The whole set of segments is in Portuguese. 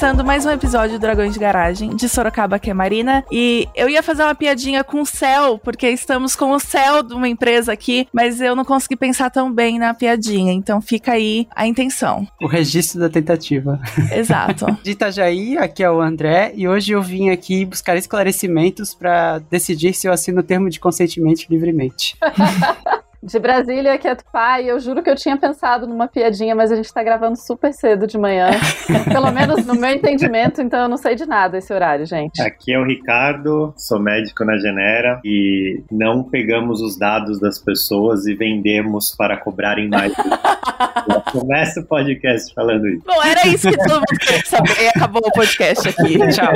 Começando mais um episódio do Dragões de Garagem, de Sorocaba, que é Marina. E eu ia fazer uma piadinha com o céu, porque estamos com o céu de uma empresa aqui, mas eu não consegui pensar tão bem na piadinha. Então fica aí a intenção. O registro da tentativa. Exato. De Itajaí, aqui é o André, e hoje eu vim aqui buscar esclarecimentos para decidir se eu assino o termo de consentimento livremente. De Brasília, que é Tupá, e eu juro que eu tinha pensado numa piadinha, mas a gente tá gravando super cedo de manhã. Pelo menos no meu entendimento, então eu não sei de nada esse horário, gente. Aqui é o Ricardo, sou médico na Genera e não pegamos os dados das pessoas e vendemos para cobrarem mais. Começa o podcast falando isso. Bom, era isso que todo mundo queria saber. E acabou o podcast aqui. Tchau.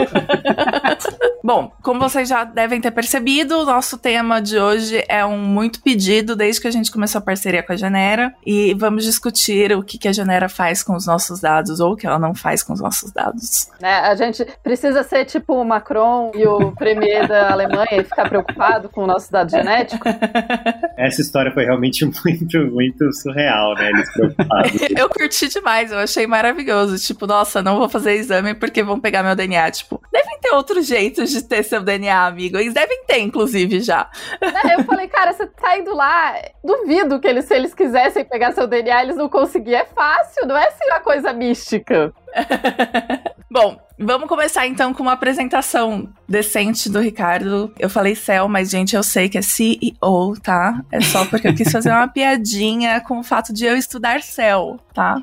Bom, como vocês já devem ter percebido, o nosso tema de hoje é um muito pedido desde que a gente começou a parceria com a Genera. E vamos discutir o que, que a Genera faz com os nossos dados ou o que ela não faz com os nossos dados. Né, a gente precisa ser tipo o Macron e o premier da Alemanha e ficar preocupado com o nosso dado genético. Essa história foi realmente muito, muito surreal, né? Eles preocupados. eu curti demais, eu achei maravilhoso. Tipo, nossa, não vou fazer exame porque vão pegar meu DNA. Tipo, devem ter outros jeitos de ter seu DNA, amigo. Eles devem ter, inclusive, já. Né, Eu falei, cara, você tá indo lá. Duvido que eles, se eles quisessem pegar seu DNA, eles não conseguiam. É fácil, não é assim uma coisa mística. Bom, vamos começar então com uma apresentação decente do Ricardo. Eu falei Cell, mas gente, eu sei que é CEO, tá? É só porque eu quis fazer uma piadinha com o fato de eu estudar Cell, tá?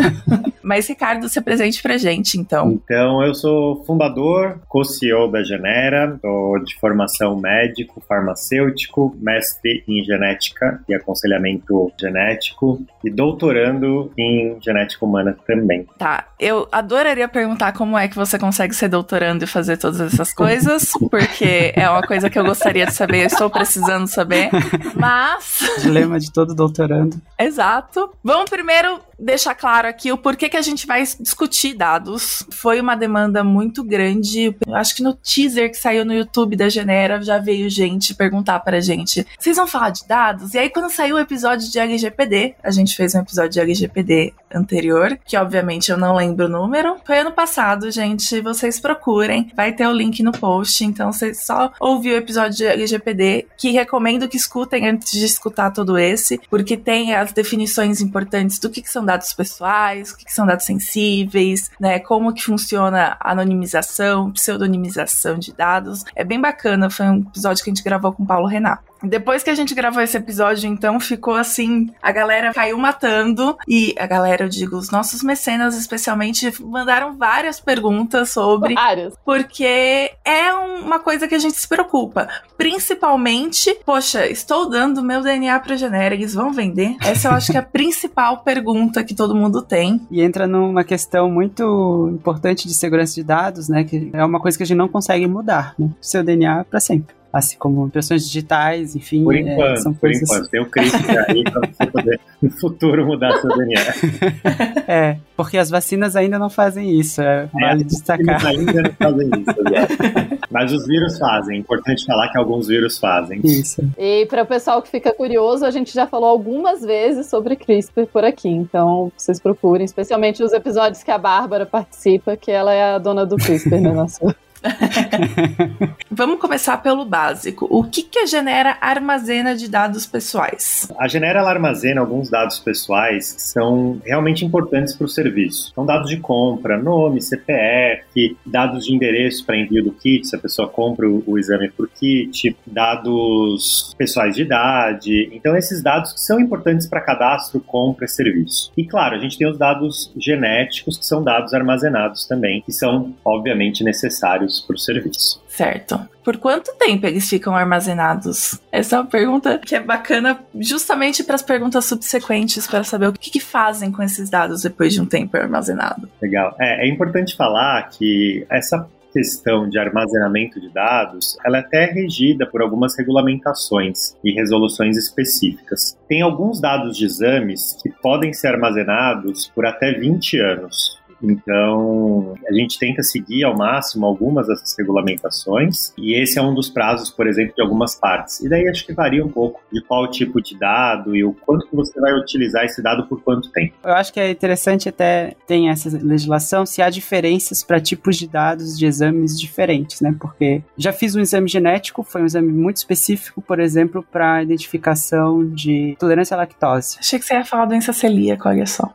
mas Ricardo, se apresente pra gente, então. Então, eu sou fundador, co-CEO da Genera, sou de formação médico, farmacêutico, mestre em genética e aconselhamento genético e doutorando em genética humana também. Tá, eu adoraria perguntar como é que você consegue ser doutorando e fazer todas essas coisas, porque é uma coisa que eu gostaria de saber, eu estou precisando saber, mas... Dilema de todo doutorando. Exato. Vamos primeiro deixar claro aqui o porquê que a gente vai discutir dados. Foi uma demanda muito grande. Eu acho que no teaser que saiu no YouTube da Genera já veio gente perguntar pra gente: vocês vão falar de dados? E aí, quando saiu o episódio de LGPD, a gente fez um episódio de LGPD anterior, que obviamente eu não lembro o número. Foi ano passado, gente. Vocês procurem. Vai ter o link no post. Então, vocês só ouvir o episódio de LGPD, que recomendo que escutem antes de escutar todo esse, porque tem as definições importantes do que, que são dados pessoais, o que, são dados sensíveis, né? Como que funciona anonimização, pseudonimização de dados. É bem bacana, foi um episódio que a gente gravou com o Paulo Renato. Depois que a gente gravou esse episódio, então, ficou assim, a galera caiu matando e a galera, eu digo, os nossos mecenas especialmente mandaram várias perguntas sobre, Várias. porque é uma coisa que a gente se preocupa. Principalmente, poxa, estou dando meu DNA para Genera, eles vão vender? Essa eu acho que é a principal pergunta que todo mundo tem. E entra numa questão muito importante de segurança de dados, né? Que é uma coisa que a gente não consegue mudar, né? Seu DNA para sempre. Assim como impressões digitais, enfim. Por é, enquanto, são por coisas... enquanto. Tem o CRISPR aí pra você poder, no futuro, mudar seu DNA. É, porque as vacinas ainda não fazem isso, é, vale Eles destacar. ainda não fazem isso, exato. Mas os vírus fazem. É importante falar que alguns vírus fazem. Isso. E para o pessoal que fica curioso, a gente já falou algumas vezes sobre CRISPR por aqui. Então, vocês procurem, especialmente os episódios que a Bárbara participa, que ela é a dona do CRISPR, né? Nossa. Vamos começar pelo básico. O que, que a Genera armazena de dados pessoais? A Genera armazena alguns dados pessoais que são realmente importantes para o serviço. São dados de compra, nome, CPF, dados de endereço para envio do kit, se a pessoa compra o, o exame por kit, dados pessoais de idade. Então, esses dados que são importantes para cadastro, compra e serviço. E, claro, a gente tem os dados genéticos, que são dados armazenados também, que são, obviamente, necessários para o serviço. Certo. Por quanto tempo eles ficam armazenados? Essa é uma pergunta que é bacana justamente para as perguntas subsequentes, para saber o que, que fazem com esses dados depois de um tempo armazenado. Legal. É, é importante falar que essa questão de armazenamento de dados, ela é até regida por algumas regulamentações e resoluções específicas. Tem alguns dados de exames que podem ser armazenados por até 20 anos. Então, a gente tenta seguir ao máximo algumas dessas regulamentações, e esse é um dos prazos, por exemplo, de algumas partes. E daí acho que varia um pouco de qual tipo de dado e o quanto que você vai utilizar esse dado por quanto tempo. Eu acho que é interessante até tem essa legislação se há diferenças para tipos de dados de exames diferentes, né? Porque já fiz um exame genético, foi um exame muito específico, por exemplo, para identificação de tolerância à lactose. Achei que você ia falar doença celíaca, olha só.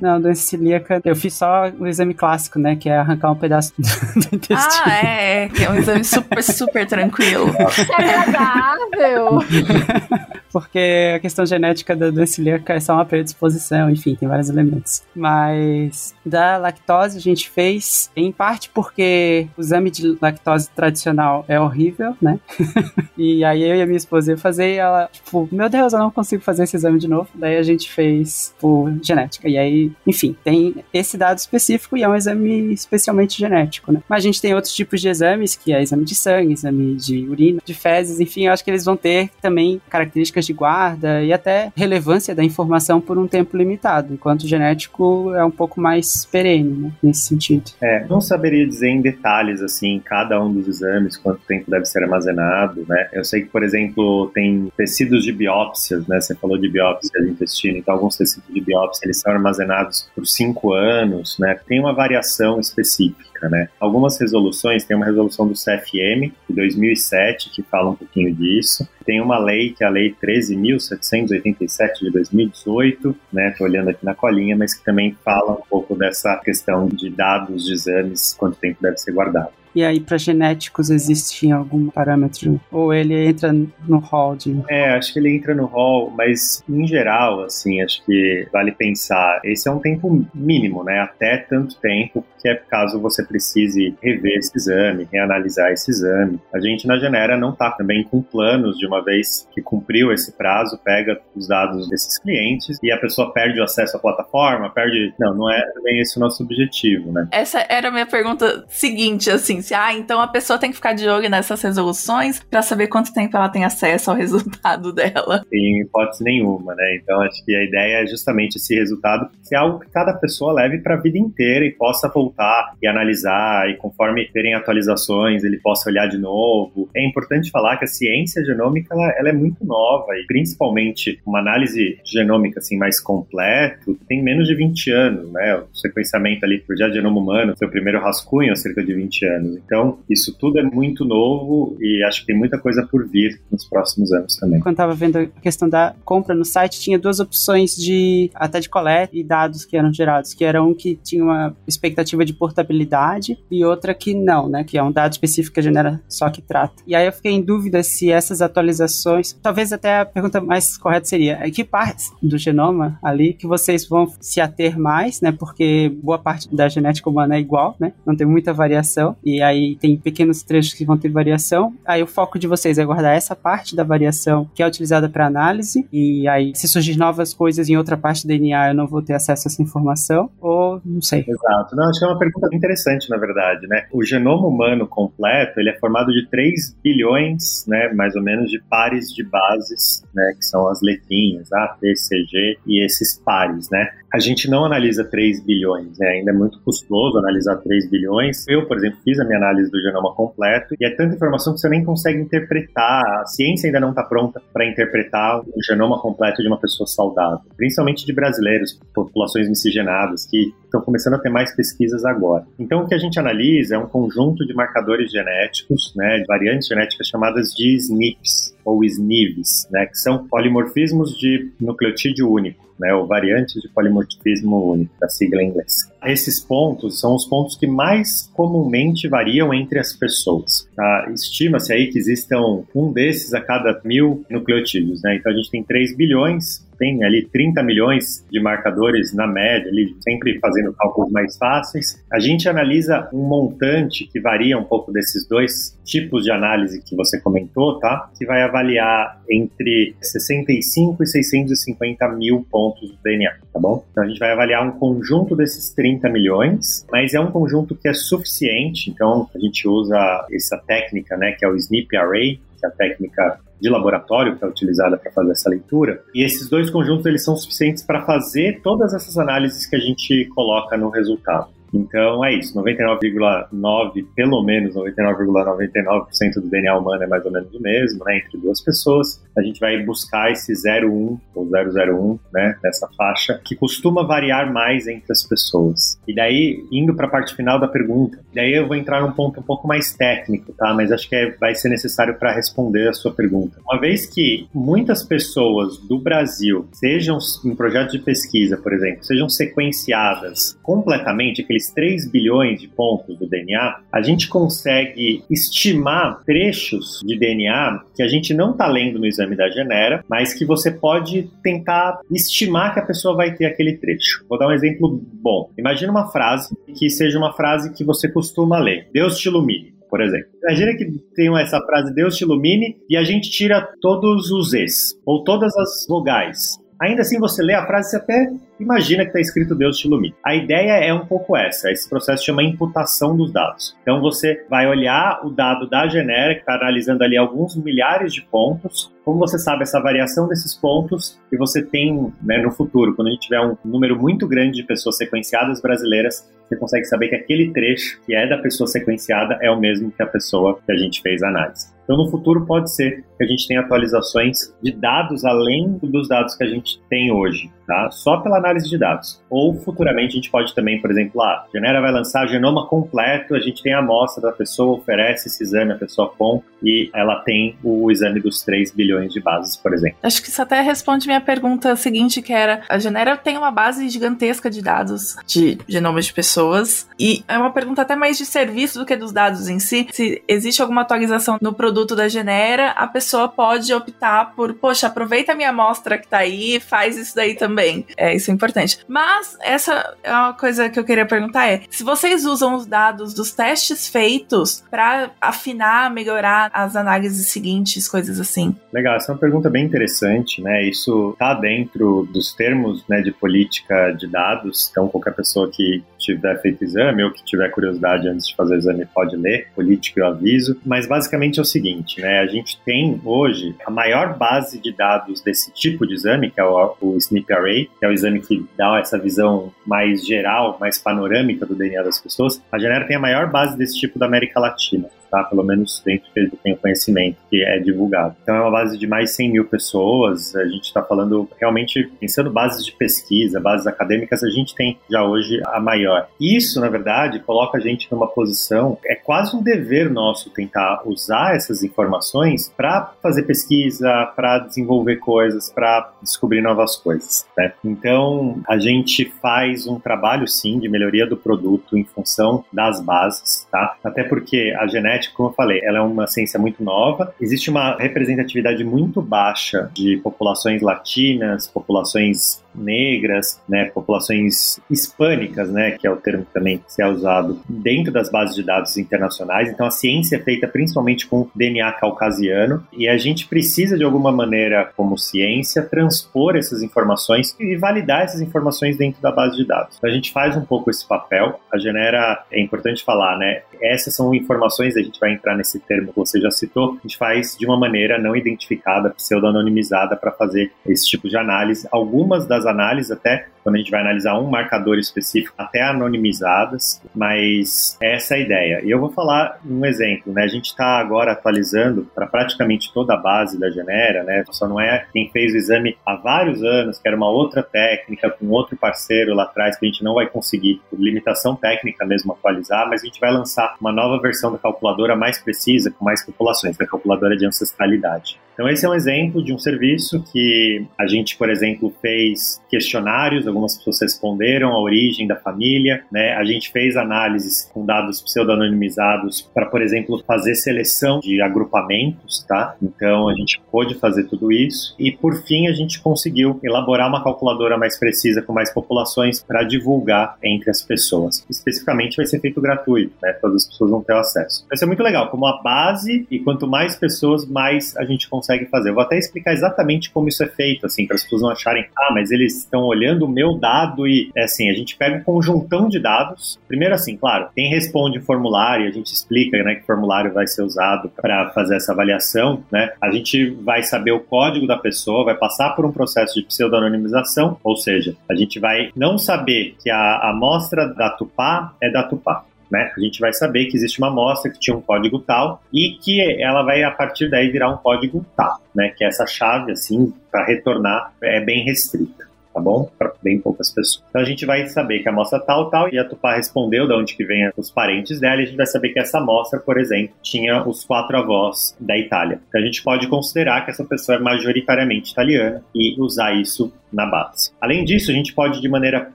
Não, doença celíaca, eu fiz só o exame clássico, né? Que é arrancar um pedaço do, intestino. Ah, é, é, que é um exame super, super tranquilo. Que agradável! Porque a questão genética da doença celíaca é só uma predisposição, enfim, tem vários elementos. Mas da lactose a gente fez, em parte porque o exame de lactose tradicional é horrível, né? e aí eu e a minha esposa ia fazer e ela, tipo, meu Deus, eu não consigo fazer esse exame de novo. Daí a gente fez por genética. E aí, enfim, tem esse dado específico e é um exame especialmente genético, né? Mas a gente tem outros tipos de exames, que é exame de sangue, exame de urina, de fezes, enfim, eu acho que eles vão ter também características de guarda e até relevância da informação por um tempo limitado, enquanto o genético é um pouco mais perene, né, nesse sentido. É, não saberia dizer em detalhes, assim, cada um dos exames, quanto tempo deve ser armazenado, né? Eu sei que, por exemplo, tem tecidos de biópsias, né? Você falou de biópsia de intestino, então alguns tecidos de biópsia, eles são armazenados por cinco anos, né? Tem uma variação específica, né? Algumas resoluções, tem uma resolução do CFM de 2007 que fala um pouquinho disso. Tem uma lei que é a Lei 13.787 de 2018, né? Tô olhando aqui na colinha, mas que também fala um pouco dessa questão de dados de exames, quanto tempo deve ser guardado. E aí, para genéticos, existe algum parâmetro? Ou ele entra no hall de. É, acho que ele entra no hall, mas em geral, assim, acho que vale pensar. Esse é um tempo mínimo, né? Até tanto tempo que é caso você precise rever esse exame, reanalisar esse exame. A gente na Genera não está também com planos de uma vez que cumpriu esse prazo, pega os dados desses clientes e a pessoa perde o acesso à plataforma, perde. Não, não é também esse o nosso objetivo, né? Essa era a minha pergunta seguinte, assim, se ah, então a pessoa tem que ficar de olho nessas resoluções para saber quanto tempo ela tem acesso ao resultado dela. Em hipótese nenhuma, né? Então acho que a ideia é justamente esse resultado ser algo que cada pessoa leve para a vida inteira e possa voltar e analisar e conforme terem atualizações ele possa olhar de novo. É importante falar que a ciência genômica ela, ela é muito nova e principalmente uma análise genômica assim mais completo tem menos de 20 anos, né? O sequenciamento ali pro genoma humano, seu primeiro rascunho há cerca de 20 anos. Então, isso tudo é muito novo e acho que tem muita coisa por vir nos próximos anos também. Quando estava vendo a questão da compra no site, tinha duas opções de até de coleta e dados que eram gerados, que era um que tinha uma expectativa de portabilidade e outra que não, né? Que é um dado específico que genera só que trata. E aí eu fiquei em dúvida se essas atualizações, talvez até a pergunta mais correta seria, é que parte do genoma ali que vocês vão se ater mais, né? Porque boa parte da genética humana é igual, né? Não tem muita variação. E aí tem pequenos trechos que vão ter variação. Aí o foco de vocês é guardar essa parte da variação que é utilizada para análise. E aí, se surgir novas coisas em outra parte do DNA, eu não vou ter acesso a essa informação. Ou não sei. Exato. Não, acho que é uma pergunta interessante, na verdade, né? O genoma humano completo, ele é formado de 3 bilhões, né, mais ou menos, de pares de bases, né, que são as letrinhas, A, T, C, G, e esses pares, né? A gente não analisa 3 bilhões, né? ainda é muito custoso analisar 3 bilhões. Eu, por exemplo, fiz a minha análise do genoma completo e é tanta informação que você nem consegue interpretar. A ciência ainda não está pronta para interpretar o genoma completo de uma pessoa saudável, principalmente de brasileiros, populações miscigenadas, que estão começando a ter mais pesquisas agora. Então, o que a gente analisa é um conjunto de marcadores genéticos, né, de variantes genéticas chamadas de SNPs ou SNVs, né, que são polimorfismos de nucleotídeo único né, ou variantes de polimorfismo único, da sigla em inglês. Esses pontos são os pontos que mais comumente variam entre as pessoas. Tá? Estima-se aí que existam um desses a cada mil nucleotídeos, né? Então a gente tem 3 bilhões tem ali 30 milhões de marcadores na média, ali, sempre fazendo cálculos mais fáceis. A gente analisa um montante que varia um pouco desses dois tipos de análise que você comentou, tá? Que vai avaliar entre 65 e 650 mil pontos do DNA, tá bom? Então a gente vai avaliar um conjunto desses 30 milhões, mas é um conjunto que é suficiente, então a gente usa essa técnica, né, que é o SNP Array, que é a técnica de laboratório que é utilizada para fazer essa leitura. E esses dois conjuntos eles são suficientes para fazer todas essas análises que a gente coloca no resultado. Então é isso, 99,9, pelo menos 99,99% do DNA humano é mais ou menos o mesmo, né, entre duas pessoas. A gente vai buscar esse 01 ou 001, né, nessa faixa, que costuma variar mais entre as pessoas. E daí, indo para a parte final da pergunta, daí eu vou entrar num ponto um pouco mais técnico, tá, mas acho que é, vai ser necessário para responder a sua pergunta. Uma vez que muitas pessoas do Brasil, sejam em projetos de pesquisa, por exemplo, sejam sequenciadas completamente, aqueles aqueles 3 bilhões de pontos do DNA, a gente consegue estimar trechos de DNA que a gente não está lendo no exame da Genera, mas que você pode tentar estimar que a pessoa vai ter aquele trecho. Vou dar um exemplo bom. Imagina uma frase que seja uma frase que você costuma ler. Deus te ilumine por exemplo. Imagina que tem essa frase Deus te ilumine e a gente tira todos os es ou todas as vogais. Ainda assim, você lê a frase e até imagina que está escrito Deus te ilumine. A ideia é um pouco essa, esse processo chama imputação dos dados. Então você vai olhar o dado da que está analisando ali alguns milhares de pontos, como você sabe essa variação desses pontos e você tem né, no futuro, quando a gente tiver um número muito grande de pessoas sequenciadas brasileiras, você consegue saber que aquele trecho que é da pessoa sequenciada é o mesmo que a pessoa que a gente fez a análise. Então, no futuro, pode ser que a gente tenha atualizações de dados além dos dados que a gente tem hoje tá? Só pela análise de dados. Ou futuramente a gente pode também, por exemplo, lá, a Genera vai lançar genoma completo, a gente tem a amostra da pessoa, oferece esse exame, a pessoa compra e ela tem o exame dos 3 bilhões de bases, por exemplo. Acho que isso até responde minha pergunta seguinte, que era, a Genera tem uma base gigantesca de dados de genomas de pessoas e é uma pergunta até mais de serviço do que dos dados em si. Se existe alguma atualização no produto da Genera, a pessoa pode optar por, poxa, aproveita a minha amostra que tá aí, faz isso daí também. É, isso importante. Mas essa é uma coisa que eu queria perguntar é, se vocês usam os dados dos testes feitos para afinar, melhorar as análises seguintes, coisas assim. Legal, essa é uma pergunta bem interessante, né? Isso tá dentro dos termos, né, de política de dados. Então qualquer pessoa que tiver feito exame ou que tiver curiosidade antes de fazer o exame pode ler, política e aviso. Mas basicamente é o seguinte, né? A gente tem hoje a maior base de dados desse tipo de exame, que é o, o SNP Array, que é o exame que dá essa visão mais geral, mais panorâmica do DNA das pessoas, a Genera tem a maior base desse tipo da América Latina tá? Pelo menos dentro que eu tenho conhecimento, que é divulgado. Então é uma base de mais de 100 mil pessoas, a gente está falando realmente, pensando bases de pesquisa, bases acadêmicas, a gente tem já hoje a maior. Isso, na verdade, coloca a gente numa posição, é quase um dever nosso tentar usar essas informações para fazer pesquisa, para desenvolver coisas, para descobrir novas coisas, né? Então, a gente faz um trabalho, sim, de melhoria do produto em função das bases, tá? Até porque a genética genética, como eu falei, ela é uma ciência muito nova. Existe uma representatividade muito baixa de populações latinas, populações negras, né, populações hispânicas, né, que é o termo que também se é usado dentro das bases de dados internacionais. Então a ciência é feita principalmente com DNA caucasiano e a gente precisa de alguma maneira, como ciência, transpor essas informações e validar essas informações dentro da base de dados. Então a gente faz um pouco esse papel. A Genera é importante falar, né? Essas são informações, a gente vai entrar nesse termo que você já citou, a gente faz de uma maneira não identificada, pseudo-anonimizada para fazer esse tipo de análise. Algumas das análises até quando a gente vai analisar um marcador específico, até anonimizadas, mas essa é a ideia. E eu vou falar um exemplo, né? A gente está agora atualizando para praticamente toda a base da Genera, né? Só não é quem fez o exame há vários anos, que era uma outra técnica com outro parceiro lá atrás, que a gente não vai conseguir, por limitação técnica mesmo, atualizar, mas a gente vai lançar uma nova versão da calculadora mais precisa, com mais populações, da calculadora de ancestralidade. Então, esse é um exemplo de um serviço que a gente, por exemplo, fez questionários, algumas pessoas responderam a origem da família, né? A gente fez análises com dados pseudonimizados para, por exemplo, fazer seleção de agrupamentos, tá? Então, a gente pôde fazer tudo isso e, por fim, a gente conseguiu elaborar uma calculadora mais precisa com mais populações para divulgar entre as pessoas. Especificamente, vai ser feito gratuito, né? Todas as pessoas vão ter acesso. Vai ser muito legal, como a base e quanto mais pessoas, mais a gente consegue consegue fazer. Eu vou até explicar exatamente como isso é feito, assim, para as pessoas não acharem, ah, mas eles estão olhando o meu dado e, é assim, a gente pega um conjuntão de dados. Primeiro, assim, claro, quem responde o formulário, a gente explica, né, que formulário vai ser usado para fazer essa avaliação, né? A gente vai saber o código da pessoa, vai passar por um processo de pseudonimização, ou seja, a gente vai não saber que a amostra da Tupá é da Tupá. Né? A gente vai saber que existe uma amostra que tinha um código tal e que ela vai a partir daí virar um código tal, né? Que essa chave assim para retornar é bem restrita tá bom? Para bem poucas pessoas. Então a gente vai saber que a amostra tal, tal, e a Tupá respondeu de onde que vem os parentes dela, e a gente vai saber que essa amostra, por exemplo, tinha os quatro avós da Itália. Então a gente pode considerar que essa pessoa é majoritariamente italiana e usar isso na base. Além disso, a gente pode, de maneira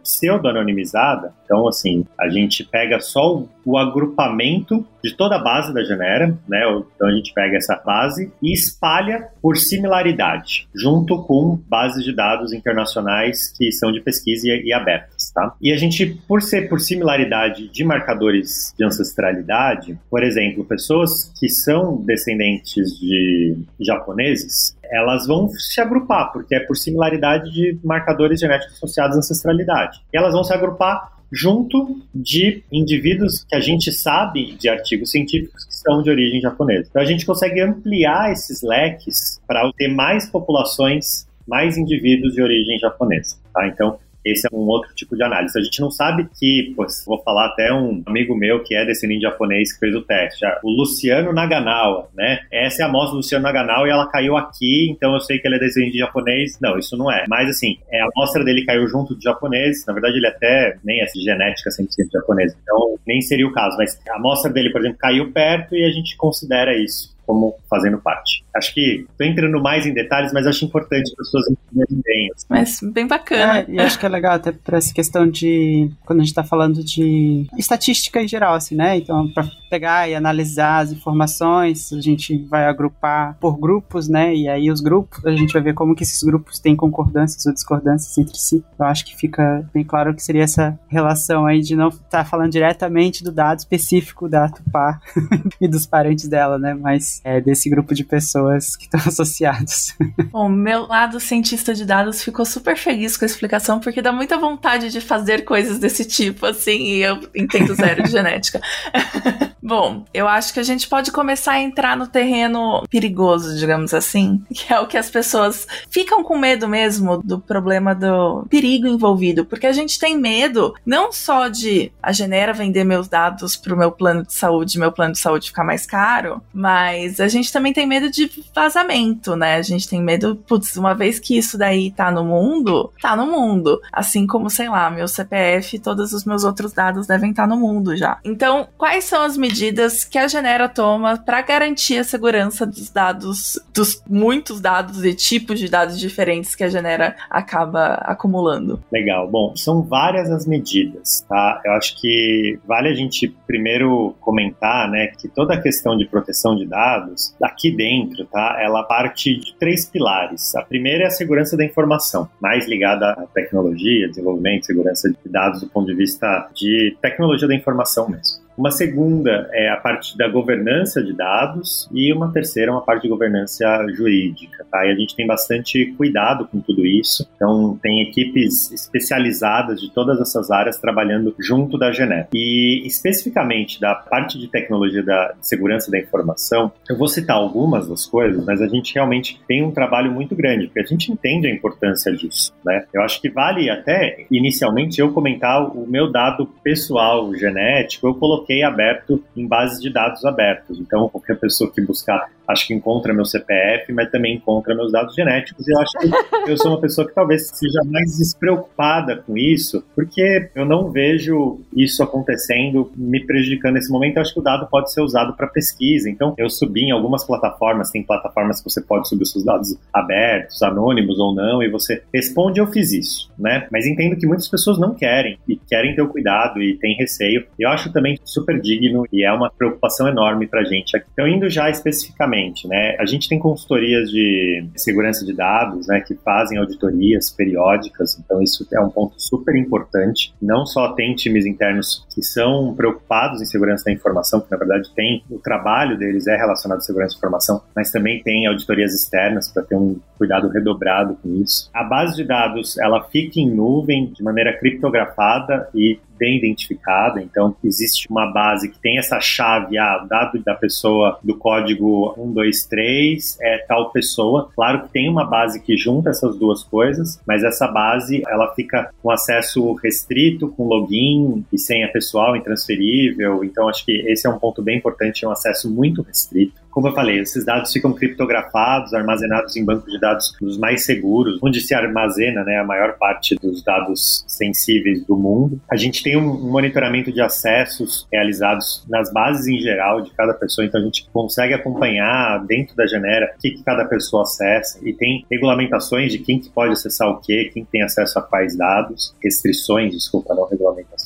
pseudo-anonimizada, então, assim, a gente pega só o, o, agrupamento de toda a base da Genera, né? Então, a gente pega essa base e espalha por similaridade, junto com bases de dados internacionais que são de pesquisa e, e abertas, tá? E a gente, por ser por similaridade de marcadores de ancestralidade, por exemplo, pessoas que são descendentes de japoneses, elas vão se agrupar, porque é por similaridade de marcadores genéticos associados à ancestralidade. E elas vão se agrupar junto de indivíduos que a gente sabe de artigos científicos que são de origem japonesa. Então a gente consegue ampliar esses leques para ter mais populações, mais indivíduos de origem japonesa. Tá? Então esse é um outro tipo de análise. A gente não sabe que, pois, vou falar até um amigo meu que é descendente japonês que fez o teste, o Luciano Naganawa, né? Essa é a amostra do Luciano Naganawa e ela caiu aqui, então eu sei que ele é descendente de japonês. Não, isso não é. Mas assim, é, a amostra dele caiu junto de japonês, na verdade ele até nem é genética 100% japonesa, então nem seria o caso, mas a amostra dele, por exemplo, caiu perto e a gente considera isso como fazendo parte. Acho que estou entrando mais em detalhes, mas acho importante as pessoas entenderem bem. Assim. Mas bem bacana. É, e acho que é legal até para essa questão de quando a gente está falando de estatística em geral, assim, né? Então, para pegar e analisar as informações, a gente vai agrupar por grupos, né? E aí os grupos, a gente vai ver como que esses grupos têm concordâncias ou discordâncias entre si. Eu acho que fica bem claro que seria essa relação aí de não estar tá falando diretamente do dado específico da Tupá e dos parentes dela, né? Mas é, desse grupo de pessoas que estão associados. Bom, meu lado cientista de dados ficou super feliz com a explicação, porque dá muita vontade de fazer coisas desse tipo, assim, e eu entendo zero de genética. Bom, eu acho que a gente pode começar a entrar no terreno perigoso, digamos assim, que é o que as pessoas ficam com medo mesmo do problema do perigo envolvido, porque a gente tem medo não só de a Genera vender meus dados para o meu plano de saúde, meu plano de saúde ficar mais caro, mas mas a gente também tem medo de vazamento, né? A gente tem medo, putz, uma vez que isso daí tá no mundo, tá no mundo. Assim como, sei lá, meu CPF e todos os meus outros dados devem estar tá no mundo já. Então, quais são as medidas que a Genera toma para garantir a segurança dos dados, dos muitos dados e tipos de dados diferentes que a Genera acaba acumulando? Legal. Bom, são várias as medidas, tá? Eu acho que vale a gente primeiro comentar, né, que toda a questão de proteção de dados dados, aqui dentro, tá? Ela parte de três pilares. A primeira é a segurança da informação, mais ligada à tecnologia, desenvolvimento, segurança de dados do ponto de vista de tecnologia da informação mesmo. Uma segunda é a parte da governança de dados e uma terceira é uma parte de governança jurídica, tá? E a gente tem bastante cuidado com tudo isso. Então, tem equipes especializadas de todas essas áreas trabalhando junto da Genep. E especificamente da parte de tecnologia da segurança da informação, eu vou citar algumas das coisas, mas a gente realmente tem um trabalho muito grande, porque a gente entende a importância disso, né? Eu acho que vale até inicialmente eu comentar o meu dado pessoal genético, eu coloquei coloquei aberto em bases de dados abertos. Então, qualquer pessoa que buscar, acho que encontra meu CPF, mas também encontra meus dados genéticos. E eu acho que eu sou uma pessoa que talvez seja mais despreocupada com isso, porque eu não vejo isso acontecendo, me prejudicando nesse momento. Eu acho que o dado pode ser usado para pesquisa. Então, eu subi em algumas plataformas, tem plataformas que você pode subir seus dados abertos, anônimos ou não, e você responde, eu fiz isso, né? Mas entendo que muitas pessoas não querem e querem ter o cuidado e têm receio. Eu acho também super digno e é uma preocupação enorme para gente. Então, indo já especificamente Exatamente, né? A gente tem consultorias de segurança de dados, né, que fazem auditorias periódicas, então isso é um ponto super importante. Não só tem times internos que são preocupados em segurança da informação, que na verdade tem o trabalho deles é relacionado à segurança da informação, mas também tem auditorias externas para ter um cuidado redobrado com isso. A base de dados, ela fica em nuvem de maneira criptografada e bem identificada, então existe uma base que tem essa chave, ah, dado da pessoa do código 123 é tal pessoa. Claro que tem uma base que junta essas duas coisas, mas essa base ela fica com acesso restrito, com login e senha pessoal intransferível. Então acho que esse é um ponto bem importante, é um acesso muito restrito. Como eu falei, esses dados ficam criptografados, armazenados em bancos de dados dos mais seguros, onde se armazena né, a maior parte dos dados sensíveis do mundo. A gente tem um monitoramento de acessos realizados nas bases em geral de cada pessoa, então a gente consegue acompanhar dentro da Genera o que, que cada pessoa acessa e tem regulamentações de quem que pode acessar o que, quem tem acesso a quais dados, restrições, desculpa, não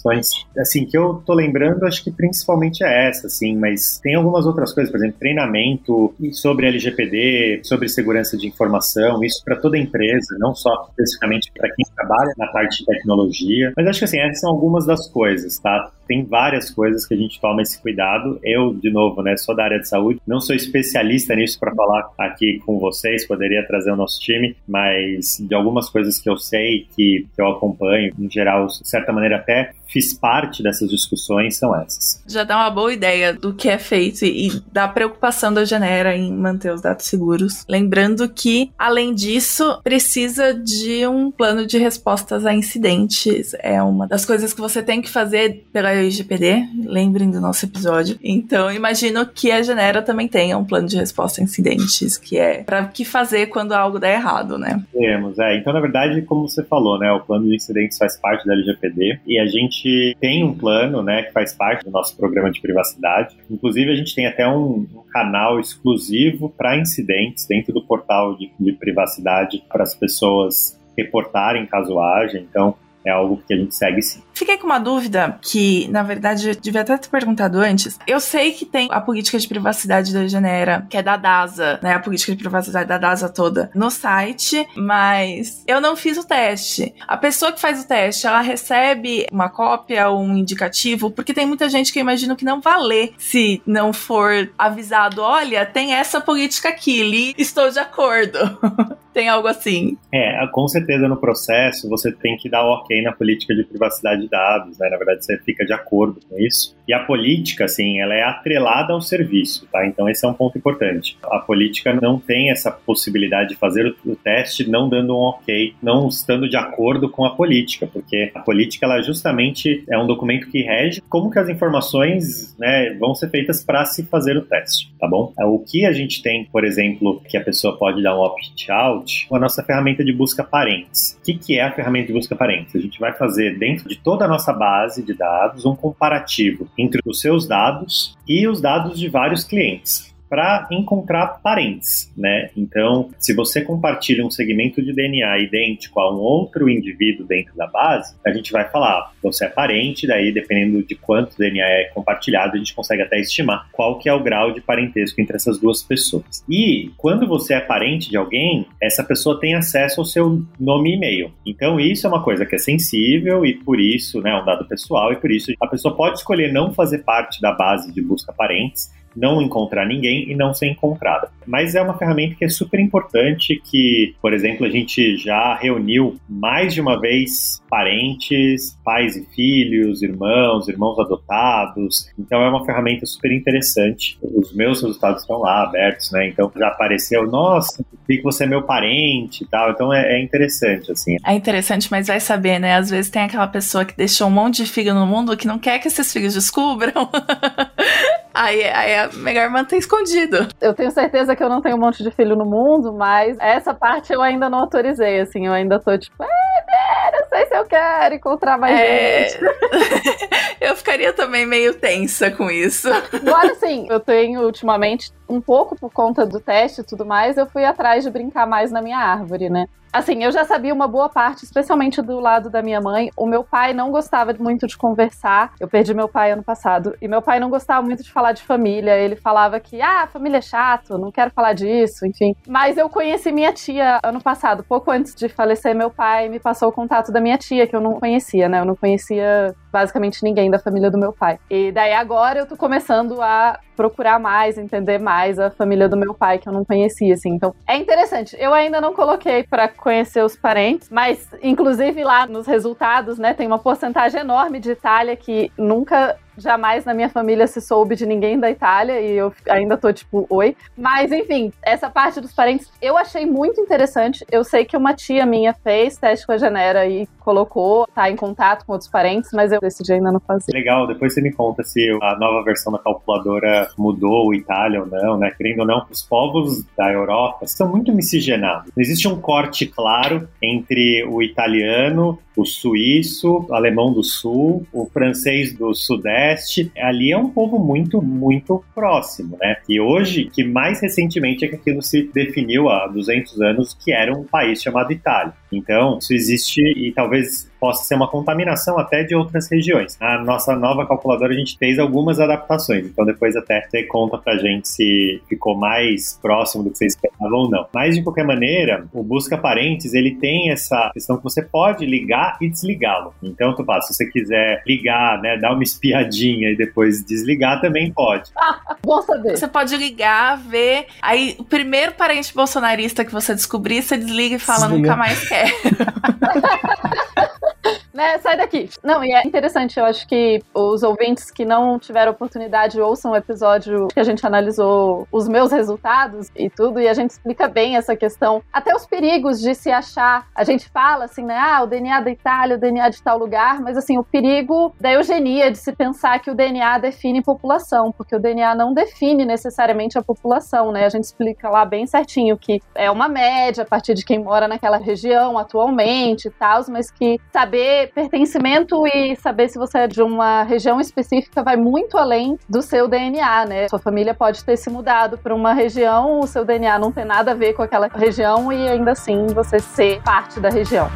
regulamentações. Assim, que eu tô lembrando, acho que principalmente é essa, assim, mas tem algumas outras coisas, por exemplo, treinamento sobre LGPD, sobre segurança de informação, isso para toda empresa, não só especificamente para quem trabalha na parte de tecnologia. Mas acho que assim, essas são algumas das coisas, tá? Tem várias coisas que a gente toma esse cuidado. Eu, de novo, né, sou da área de saúde, não sou especialista nisso para falar aqui com vocês, poderia trazer o nosso time, mas de algumas coisas que eu sei, que, que eu acompanho, em geral, de certa maneira até fiz parte dessas discussões, são essas. Já dá uma boa ideia do que é feito e da preocupação da Genera em manter os dados seguros. Lembrando que, além disso, precisa de um plano de respostas a incidentes. É uma das coisas que você tem que fazer pela LGPD, lembrem do nosso episódio. Então, imagino que a Genera também tenha um plano de resposta a incidentes, que é para que fazer quando algo der errado, né? Temos, é. Então, na verdade, como você falou, né, o plano de incidentes faz parte da LGPD e a gente tem um plano, né, que faz parte do nosso programa de privacidade. Inclusive, a gente tem até um, um canal exclusivo para incidentes dentro do portal de, de privacidade para as pessoas reportarem caso haja. Então, é algo que a gente segue sim. Fiquei com uma dúvida que, na verdade, eu devia até ter perguntado antes. Eu sei que tem a política de privacidade da Genera, que é da DASA, né? A política de privacidade da DASA toda no site, mas eu não fiz o teste. A pessoa que faz o teste, ela recebe uma cópia ou um indicativo, porque tem muita gente que eu imagino que não vai ler se não for avisado, olha, tem essa política aqui, li, estou de acordo. tem algo assim. É, com certeza no processo você tem que dar ok na política de privacidade de dados, né? Na verdade, você fica de acordo com isso. E a política, assim, ela é atrelada ao serviço, tá? Então, esse é um ponto importante. A política não tem essa possibilidade de fazer o teste não dando um ok, não estando de acordo com a política, porque a política, ela justamente é um documento que rege como que as informações, né, vão ser feitas para se fazer o teste, tá bom? O que a gente tem, por exemplo, que a pessoa pode dar um opt-out, a nossa ferramenta de busca parentes. O que, que é a ferramenta de busca parentes? A gente vai fazer dentro de toda a nossa base de dados um comparativo entre os seus dados e os dados de vários clientes para encontrar parentes, né? Então, se você compartilha um segmento de DNA idêntico a um outro indivíduo dentro da base, a gente vai falar, você é parente, daí dependendo de quanto DNA é compartilhado, a gente consegue até estimar qual que é o grau de parentesco entre essas duas pessoas. E quando você é parente de alguém, essa pessoa tem acesso ao seu nome e e-mail. Então, isso é uma coisa que é sensível e por isso, né, é um dado pessoal e por isso a pessoa pode escolher não fazer parte da base de busca parentes não encontrar ninguém e não ser encontrada. Mas é uma ferramenta que é super importante que, por exemplo, a gente já reuniu mais de uma vez parentes, pais e filhos, irmãos, irmãos adotados. Então é uma ferramenta super interessante. Os meus resultados estão lá abertos, né? Então já apareceu, nossa, vi que você é meu parente e tal. Então é, é interessante, assim. É interessante, mas vai saber, né? Às vezes tem aquela pessoa que deixou um monte de filho no mundo que não quer que esses filhos descubram. aí, aí é melhor manter escondido. Eu tenho certeza que eu não tenho um monte de filho no mundo, mas essa parte eu ainda não autorizei, assim. Eu ainda tô tipo, é, não sei se eu quero encontrar mais é... gente. eu ficaria também meio tensa com isso. Agora, assim, eu tenho ultimamente, um pouco por conta do teste e tudo mais, eu fui atrás de brincar mais na minha árvore, né? Assim, eu já sabia uma boa parte, especialmente do lado da minha mãe. O meu pai não gostava muito de conversar. Eu perdi meu pai ano passado. E meu pai não gostava muito de falar de família. Ele falava que, ah, família é chato, não quero falar disso, enfim. Mas eu conheci minha tia ano passado, pouco antes de falecer, meu pai me passou o contato da minha tia, que eu não conhecia, né? Eu não conhecia basicamente ninguém da família do meu pai. E daí agora eu tô começando a procurar mais, entender mais a família do meu pai, que eu não conhecia, assim. Então, é interessante. Eu ainda não coloquei para conhecer os parentes, mas, inclusive, lá nos resultados, né, tem uma porcentagem enorme de Itália que nunca jamais na minha família se soube de ninguém da Itália e eu ainda tô tipo, oi. Mas enfim, essa parte dos parentes eu achei muito interessante. Eu sei que uma tia minha fez teste com a Genera e colocou, tá em contato com outros parentes, mas eu decidi ainda não fazer. Legal, depois você me conta se a nova versão da calculadora mudou o Itália ou não, né? Querendo ou não, os povos da Europa são muito miscigenados. Não existe um corte claro entre o italiano, o suíço, o alemão do sul, o francês do sudeste. Ali é um povo muito, muito próximo, né? E hoje, que mais recentemente é que aquilo se definiu há 200 anos que era um país chamado Itália. Então, isso existe e talvez possa ser uma contaminação até de outras regiões. Na nossa nova calculadora a gente fez algumas adaptações, então depois até você conta pra gente se ficou mais próximo do que você esperava ou não. Mas de qualquer maneira, o busca parentes, ele tem essa questão que você pode ligar e desligá-lo. Então, tu passa, se você quiser ligar, né, dar uma espiadinha e depois desligar também pode. Bom saber. Você pode ligar, ver, aí o primeiro parente bolsonarista que você descobrir, você desliga e fala Desliga. nunca mais quer. né, sai daqui. Não, e é interessante, eu acho que os ouvintes que não tiveram oportunidade ouçam o episódio que a gente analisou os meus resultados e tudo, e a gente explica bem essa questão, até os perigos de se achar. A gente fala assim, né, ah, o DNA da Itália, o DNA de tal lugar, mas assim, o perigo da eugenia, de se pensar que o DNA define população, porque o DNA não define necessariamente a população, né? A gente explica lá bem certinho que é uma média a partir de quem mora naquela região atualmente e tal, mas que saber pertencimento e saber se você é de uma região específica vai muito além do seu DNA, né? Sua família pode ter se mudado para uma região, o seu DNA não tem nada a ver com aquela região e ainda assim você ser parte da região.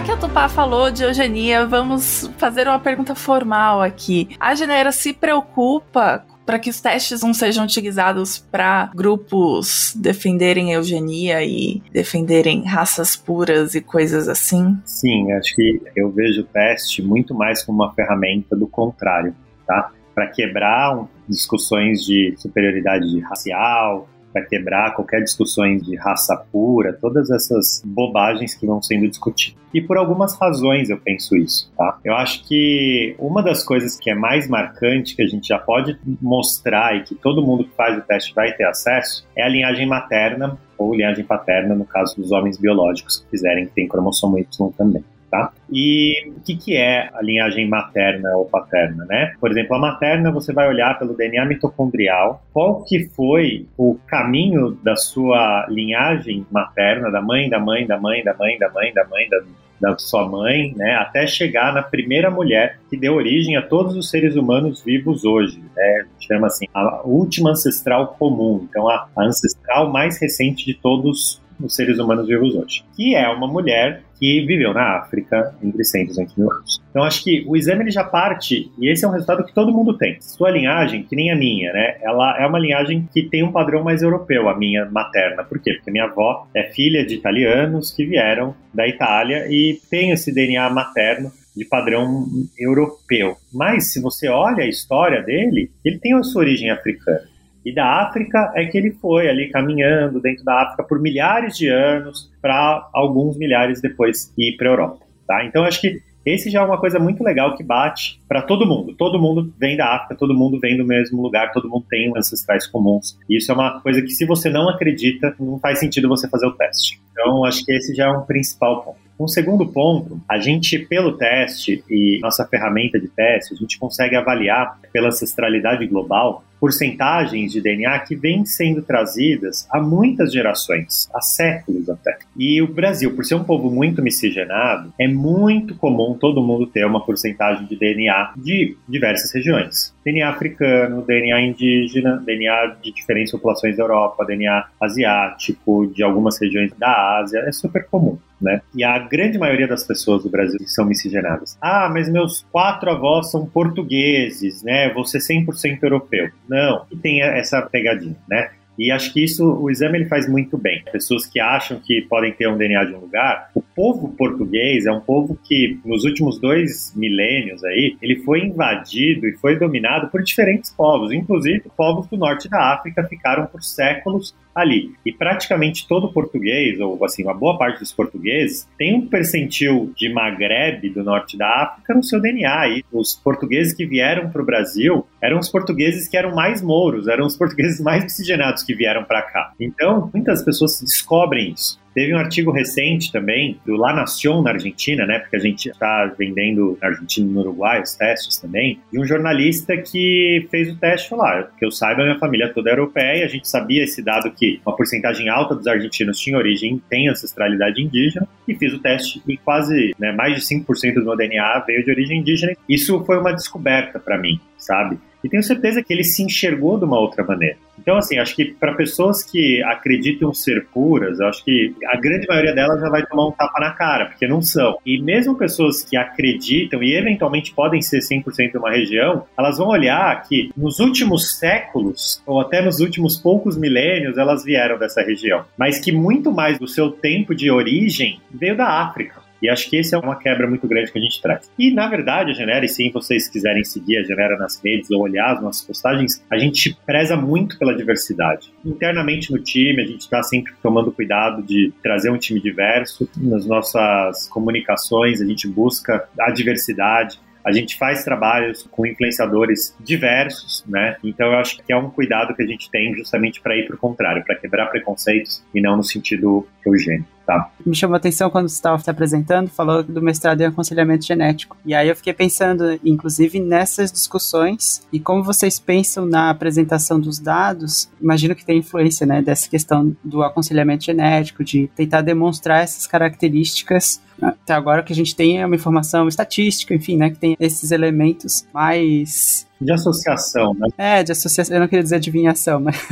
Já que a Tupá falou de eugenia, vamos fazer uma pergunta formal aqui. A Genera se preocupa para que os testes não sejam utilizados para grupos defenderem eugenia e defenderem raças puras e coisas assim? Sim, acho que eu vejo o teste muito mais como uma ferramenta do contrário, tá? Para quebrar discussões de superioridade racial, para quebrar qualquer discussões de raça pura, todas essas bobagens que vão sendo discutidas. E por algumas razões eu penso isso, tá? Eu acho que uma das coisas que é mais marcante, que a gente já pode mostrar e que todo mundo que faz o teste vai ter acesso, é a linhagem materna ou linhagem paterna, no caso dos homens biológicos que fizerem, que tem cromossomo Y também. Tá? E o que, que é a linhagem materna ou paterna, né? Por exemplo, a materna você vai olhar pelo DNA mitocondrial, qual que foi o caminho da sua linhagem materna, da mãe, da mãe, da mãe, da mãe, da mãe, da mãe, da, da sua mãe, né, até chegar na primeira mulher que deu origem a todos os seres humanos vivos hoje, né, chama assim, a última ancestral comum, então a, a ancestral mais recente de todos os seres humanos vivos hoje, que é uma mulher que viveu na África entre 100 e 200 mil anos. Então, acho que o exame ele já parte, e esse é um resultado que todo mundo tem. Sua linhagem, que nem a minha, né? Ela é uma linhagem que tem um padrão mais europeu, a minha materna. Por quê? Porque minha avó é filha de italianos que vieram da Itália e tem esse DNA materno de padrão europeu. Mas, se você olha a história dele, ele tem a sua origem africana. E da África é que ele foi ali caminhando dentro da África por milhares de anos para alguns milhares depois ir para a Europa. Tá? Então acho que esse já é uma coisa muito legal que bate para todo mundo. Todo mundo vem da África, todo mundo vem do mesmo lugar, todo mundo tem ancestrais comuns. E isso é uma coisa que, se você não acredita, não faz sentido você fazer o teste. Então, acho que esse já é um principal ponto. Um segundo ponto, a gente, pelo teste e nossa ferramenta de teste, a gente consegue avaliar pela ancestralidade global porcentagens de DNA que vêm sendo trazidas há muitas gerações, há séculos até. E o Brasil, por ser um povo muito miscigenado, é muito comum todo mundo ter uma porcentagem de DNA de diversas regiões. DNA africano, DNA indígena, DNA de diferentes populações da Europa, DNA asiático, de algumas regiões da Ásia, é super comum. Né? E a grande maioria das pessoas do Brasil são miscigenadas. Ah, mas meus quatro avós são portugueses, né? Ser 100% europeu. Não, e tem essa pegadinha, né? E acho que isso o exame ele faz muito bem. Pessoas que acham que podem ter um DNA de um lugar, o povo português é um povo que nos últimos dois milênios aí ele foi invadido e foi dominado por diferentes povos, inclusive povos do norte da África ficaram por séculos ali. E praticamente todo português, ou assim, uma boa parte dos portugueses, tem um percentil de Maghreb, do norte da África, no seu DNA. E os portugueses que vieram para o Brasil eram os portugueses que eram mais mouros, eram os portugueses mais miscigenados que vieram para cá. Então, muitas pessoas descobrem isso. Teve um artigo recente também do La Nación na Argentina, né? Porque a gente está vendendo na Argentina e no Uruguai os testes também, de um jornalista que fez o teste falou: ah, que eu saiba, minha família toda é europeia, a gente sabia esse dado que uma porcentagem alta dos argentinos tinha origem, tem ancestralidade indígena, e fiz o teste e quase, né, mais de 5% do meu DNA veio de origem indígena. Isso foi uma descoberta para mim, sabe? E tenho certeza que ele se enxergou de uma outra maneira. Então, assim, acho que para pessoas que acreditam ser puras, acho que a grande maioria delas já vai tomar um tapa na cara, porque não são. E mesmo pessoas que acreditam e eventualmente podem ser 100% de uma região, elas vão olhar que nos últimos séculos, ou até nos últimos poucos milênios, elas vieram dessa região. Mas que muito mais do seu tempo de origem veio da África. E acho que esse é uma quebra muito grande que a gente traz. E, na verdade, a Genera, e se vocês quiserem seguir a Genera nas redes ou olhar as nossas postagens, a gente preza muito pela diversidade. Internamente no time, a gente está sempre tomando cuidado de trazer um time diverso. Nas nossas comunicações, a gente busca a diversidade. A gente faz trabalhos com influenciadores diversos, né? Então eu acho que é um cuidado que a gente tem justamente para ir para o contrário, para quebrar preconceitos e não no sentido eugênico. Tá. Me chamou a atenção quando você estava se apresentando, falou do mestrado em aconselhamento genético. E aí eu fiquei pensando, inclusive, nessas discussões e como vocês pensam na apresentação dos dados. Imagino que tem influência, né, dessa questão do aconselhamento genético, de tentar demonstrar essas características até agora o que a gente tem é uma informação estatística, enfim, né, que tem esses elementos mais de associação, né? É, de associação. Eu não queria dizer adivinhação, mas.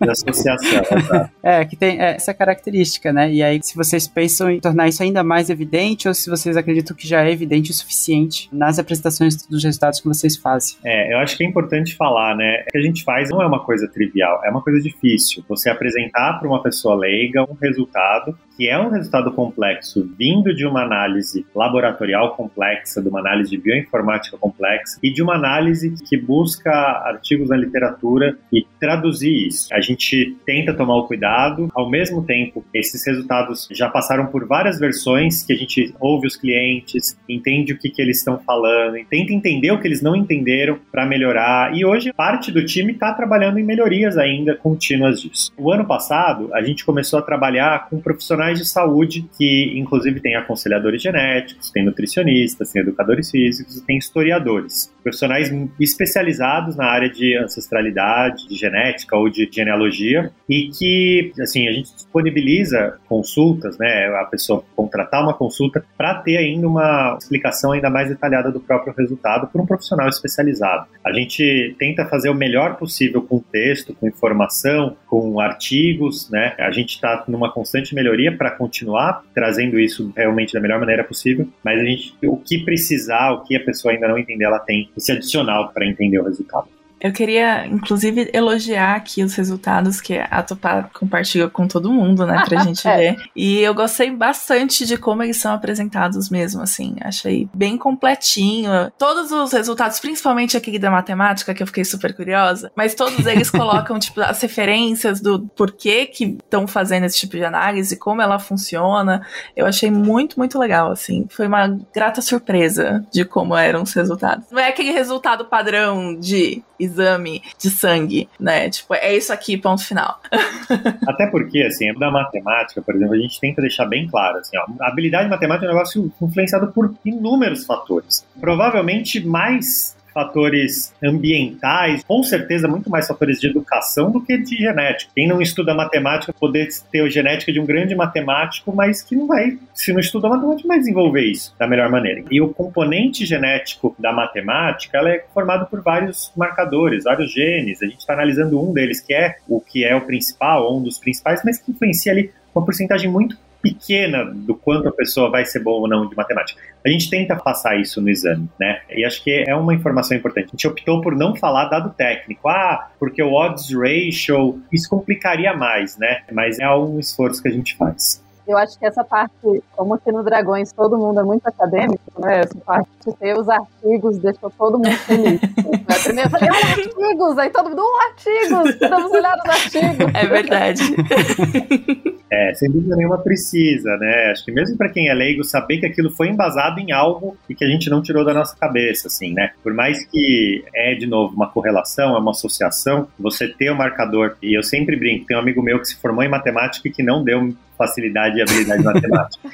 de associação, exato. É, que tem essa característica, né? E aí, se vocês pensam em tornar isso ainda mais evidente, ou se vocês acreditam que já é evidente o suficiente nas apresentações dos resultados que vocês fazem. É, eu acho que é importante falar, né? O que a gente faz não é uma coisa trivial, é uma coisa difícil. Você apresentar para uma pessoa leiga um resultado que é um resultado complexo vindo de uma análise laboratorial complexa, de uma análise de bioinformática complexa e de uma análise que busca artigos na literatura e traduzir isso. A gente tenta tomar o cuidado, ao mesmo tempo, esses resultados já passaram por várias versões que a gente ouve os clientes, entende o que, que eles estão falando, tenta entender o que eles não entenderam para melhorar. E hoje parte do time está trabalhando em melhorias ainda contínuas disso. O ano passado, a gente começou a trabalhar com profissionais profissionais de saúde que, inclusive, tem aconselhadores genéticos, tem nutricionistas, tem educadores físicos, tem historiadores. Profissionais especializados na área de ancestralidade, de genética ou de genealogia e que, assim, a gente disponibiliza consultas, né, a pessoa contratar uma consulta para ter ainda uma explicação ainda mais detalhada do próprio resultado por um profissional especializado. A gente tenta fazer o melhor possível com texto, com informação, com artigos, né? A gente está numa constante melhoria para continuar trazendo isso realmente da melhor maneira possível, mas a gente, o que precisar, o que a pessoa ainda não entender, ela tem esse adicional para entender o resultado. Eu queria, inclusive, elogiar aqui os resultados que a Tupá compartilha com todo mundo, né, pra gente é. ver. E eu gostei bastante de como eles são apresentados mesmo, assim. Achei bem completinho. Todos os resultados, principalmente aquele da matemática, que eu fiquei super curiosa, mas todos eles colocam, tipo, as referências do porquê que estão fazendo esse tipo de análise, como ela funciona. Eu achei muito, muito legal, assim. Foi uma grata surpresa de como eram os resultados. Não é aquele resultado padrão de exame de sangue, né? Tipo, é isso aqui, ponto final. Até porque, assim, da matemática, por exemplo, a gente tenta deixar bem claro, assim, ó, a habilidade matemática é um negócio influenciado por inúmeros fatores. Provavelmente mais fatores ambientais, com certeza muito mais fatores de educação do que de genética. Quem não estuda matemática poder ter a genética de um grande matemático, mas que não vai, se não estuda matemática, vai desenvolver isso da melhor maneira. E o componente genético da matemática, ela é formado por vários marcadores, vários genes. A gente está analisando um deles, que é o que é o principal, ou um dos principais, mas que influencia ali uma porcentagem muito pequena do quanto a pessoa vai ser boa ou não de matemática. A gente tenta passar isso no exame, né? E acho que é uma informação importante. A gente optou por não falar dado técnico. Ah, porque o odds ratio, isso complicaria mais, né? Mas é um esforço que a gente faz. Eu acho que essa parte, como aqui no Dragões todo mundo é muito acadêmico, né? Essa parte de ter os artigos deixou todo mundo feliz. Na primeira eu falei, olha, artigos! Aí todo mundo, um artigos! Vamos olhar os artigos. É verdade. É, sem dúvida nenhuma precisa, né? Acho que mesmo para quem é leigo, saber que aquilo foi embasado em algo e que a gente não tirou da nossa cabeça, assim, né? Por mais que é, de novo, uma correlação, é uma associação, você ter o marcador, e eu sempre brinco, tem um amigo meu que se formou em matemática e que não deu facilidade e habilidade matemática.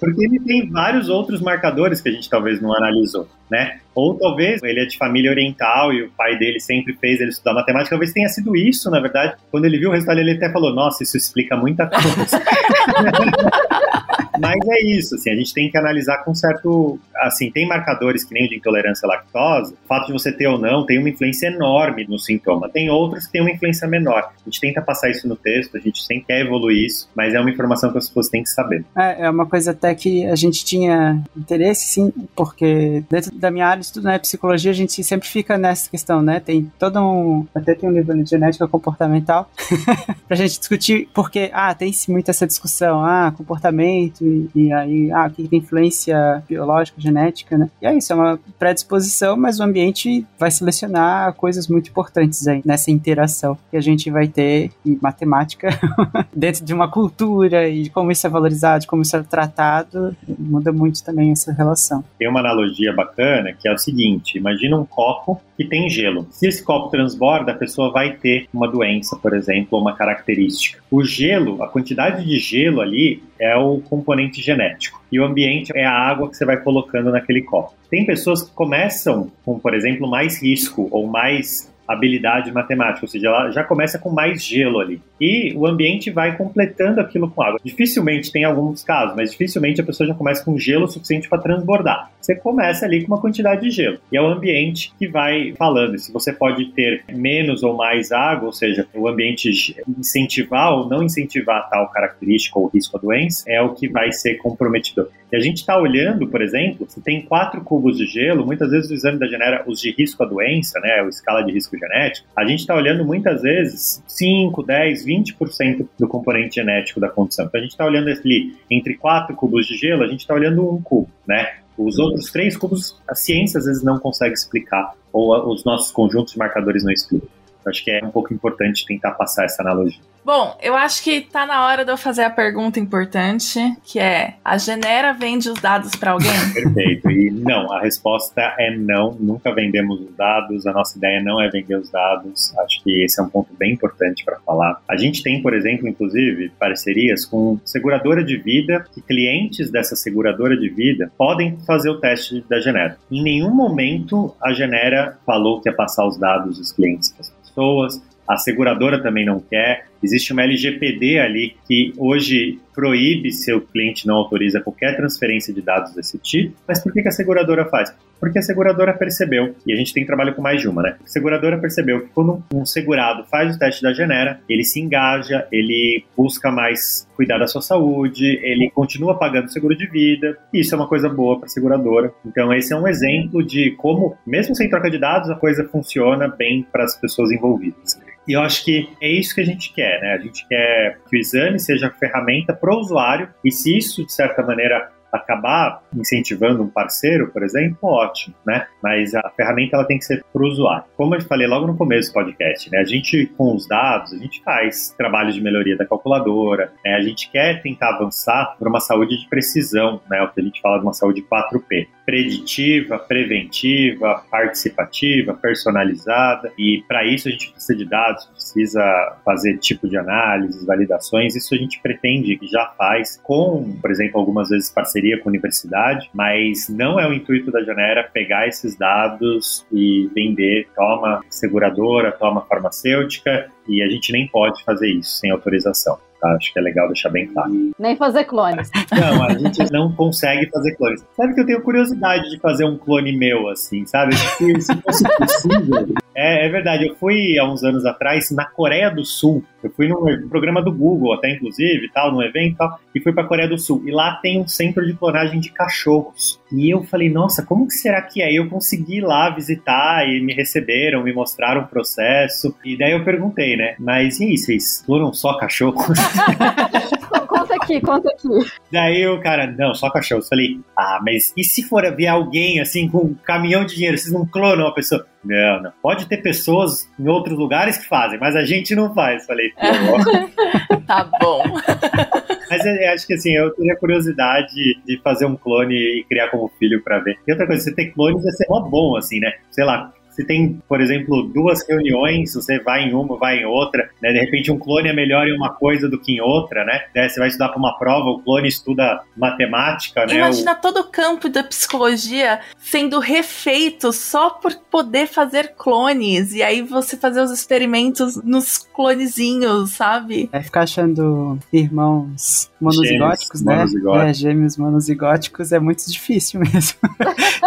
Porque ele tem vários outros marcadores que a gente talvez não analisou, né? Ou talvez ele é de família oriental e o pai dele sempre fez ele estudar matemática. Talvez tenha sido isso, na verdade. Quando ele viu o resultado, ele até falou: Nossa, isso explica muita coisa. Mas é isso, assim, a gente tem que analisar com certo. Assim, tem marcadores que nem o de intolerância à lactose. O fato de você ter ou não tem uma influência enorme no sintoma. Tem outros que têm uma influência menor. A gente tenta passar isso no texto, a gente sempre quer evoluir isso, mas é uma informação que as pessoas têm que saber. É, é uma coisa até que a gente tinha interesse, sim, porque dentro da minha área de estudo, né, psicologia, a gente sempre fica nessa questão, né? Tem todo um. Até tem um livro de genética comportamental pra gente discutir, porque, ah, tem-se muito essa discussão, ah, comportamento e, e aí, ah, o que tem influência biológica, genética, né? E é isso, é uma predisposição, mas o ambiente vai selecionar coisas muito importantes aí nessa interação que a gente vai ter em matemática dentro de uma cultura e de como isso é valorizado, como isso é tratado, muda muito também essa relação. Tem uma analogia bacana que é o seguinte: imagina um copo que tem gelo. Se esse copo transborda, a pessoa vai ter uma doença, por exemplo, ou uma característica. O gelo, a quantidade de gelo ali é o componente genético. E o ambiente é a água que você vai colocando naquele copo. Tem pessoas que começam com, por exemplo, mais risco ou mais habilidade matemática, ou seja, ela já começa com mais gelo ali. E o ambiente vai completando aquilo com água. Dificilmente tem alguns casos, mas dificilmente a pessoa já começa com gelo suficiente para transbordar. Você começa ali com uma quantidade de gelo. E é o ambiente que vai falando. Se você pode ter menos ou mais água, ou seja, o ambiente incentivar ou não incentivar tal característica ou risco à doença, é o que vai ser comprometedor. E a gente está olhando, por exemplo, se tem quatro cubos de gelo, muitas vezes o exame da genera os de risco à doença, né, a escala de risco genético, a gente está olhando muitas vezes 5, 10, 20% do componente genético da condição. Então a gente está olhando ali entre quatro cubos de gelo, a gente está olhando um cubo, né? Os outros três cubos, a ciência às vezes não consegue explicar, ou os nossos conjuntos de marcadores não explicam. Acho que é um pouco importante tentar passar essa analogia. Bom, eu acho que tá na hora de eu fazer a pergunta importante, que é: a Genera vende os dados para alguém? Perfeito. E não, a resposta é não. Nunca vendemos os dados. A nossa ideia não é vender os dados. Acho que esse é um ponto bem importante para falar. A gente tem, por exemplo, inclusive, parcerias com seguradora de vida, que clientes dessa seguradora de vida podem fazer o teste da Genera. Em nenhum momento a Genera falou que ia passar os dados dos clientes para pessoas a seguradora também não quer. Existe uma LGPD ali que hoje proíbe se o cliente não autoriza qualquer transferência de dados desse tipo. Mas por que, que a seguradora faz? Porque a seguradora percebeu, e a gente tem trabalho com mais de uma, né? A seguradora percebeu que quando um segurado faz o teste da Genera, ele se engaja, ele busca mais cuidar da sua saúde, ele continua pagando seguro de vida, e isso é uma coisa boa para a seguradora. Então, esse é um exemplo de como, mesmo sem troca de dados, a coisa funciona bem para as pessoas envolvidas. E eu acho que é isso que a gente quer, né? A gente quer que o exame seja ferramenta para o usuário, e se isso, de certa maneira, acabar incentivando um parceiro, por exemplo, ótimo, né? Mas a ferramenta ela tem que ser para o usuário. Como eu falei logo no começo do podcast, né? A gente, com os dados, a gente faz trabalho de melhoria da calculadora, né? A gente quer tentar avançar para uma saúde de precisão, né? O que a gente fala de uma saúde 4P. Preditiva, preventiva, participativa, personalizada. E para isso a gente precisa de dados, precisa fazer tipo de análise, validações. Isso a gente pretende que já faz com, por exemplo, algumas vezes parceria com universidade, mas não é o intuito da Janera pegar esses dados e vender, toma seguradora, toma farmacêutica, e a gente nem pode fazer isso sem autorização. Tá? Acho que é legal deixar bem claro. Nem fazer clones. Não, a gente não consegue fazer clones. Sabe que eu tenho curiosidade de fazer um clone meu, assim, sabe? Se, se fosse possível. É, é, verdade, eu fui há uns anos atrás na Coreia do Sul. Eu fui num programa do Google, até inclusive, tal, num evento tal, e fui pra Coreia do Sul. E lá tem um centro de clonagem de cachorros. E eu falei, nossa, como que será que é? E eu consegui ir lá visitar e me receberam, me mostraram o processo. E daí eu perguntei, né? Mas e aí, vocês clonam só cachorros? conta aqui, conta aqui. Daí o cara, não, só cachorros. Falei, ah, mas e se for ver alguém assim com um caminhão de dinheiro, vocês não clonam a pessoa? Não, não. Pode ter pessoas em outros lugares que fazem, mas a gente não faz. Falei, tá bom. Mas eu acho que assim, eu teria curiosidade de fazer um clone e criar como filho para ver. E outra coisa, você ter clones vai ser mó bom, assim, né? Sei lá, se tem, por exemplo, duas reuniões, você vai em uma, vai em outra, né? De repente um clone é melhor em uma coisa do que em outra, né? Você vai estudar para uma prova, o clone estuda matemática, né? Imagina o... todo o campo da psicologia sendo refeito só por poder fazer clones e aí você fazer os experimentos nos clonezinhos, sabe? É ficar achando irmãos monozigóticos, gêmeos, né? Monozigóticos. É, gêmeos monozigóticos é muito difícil mesmo.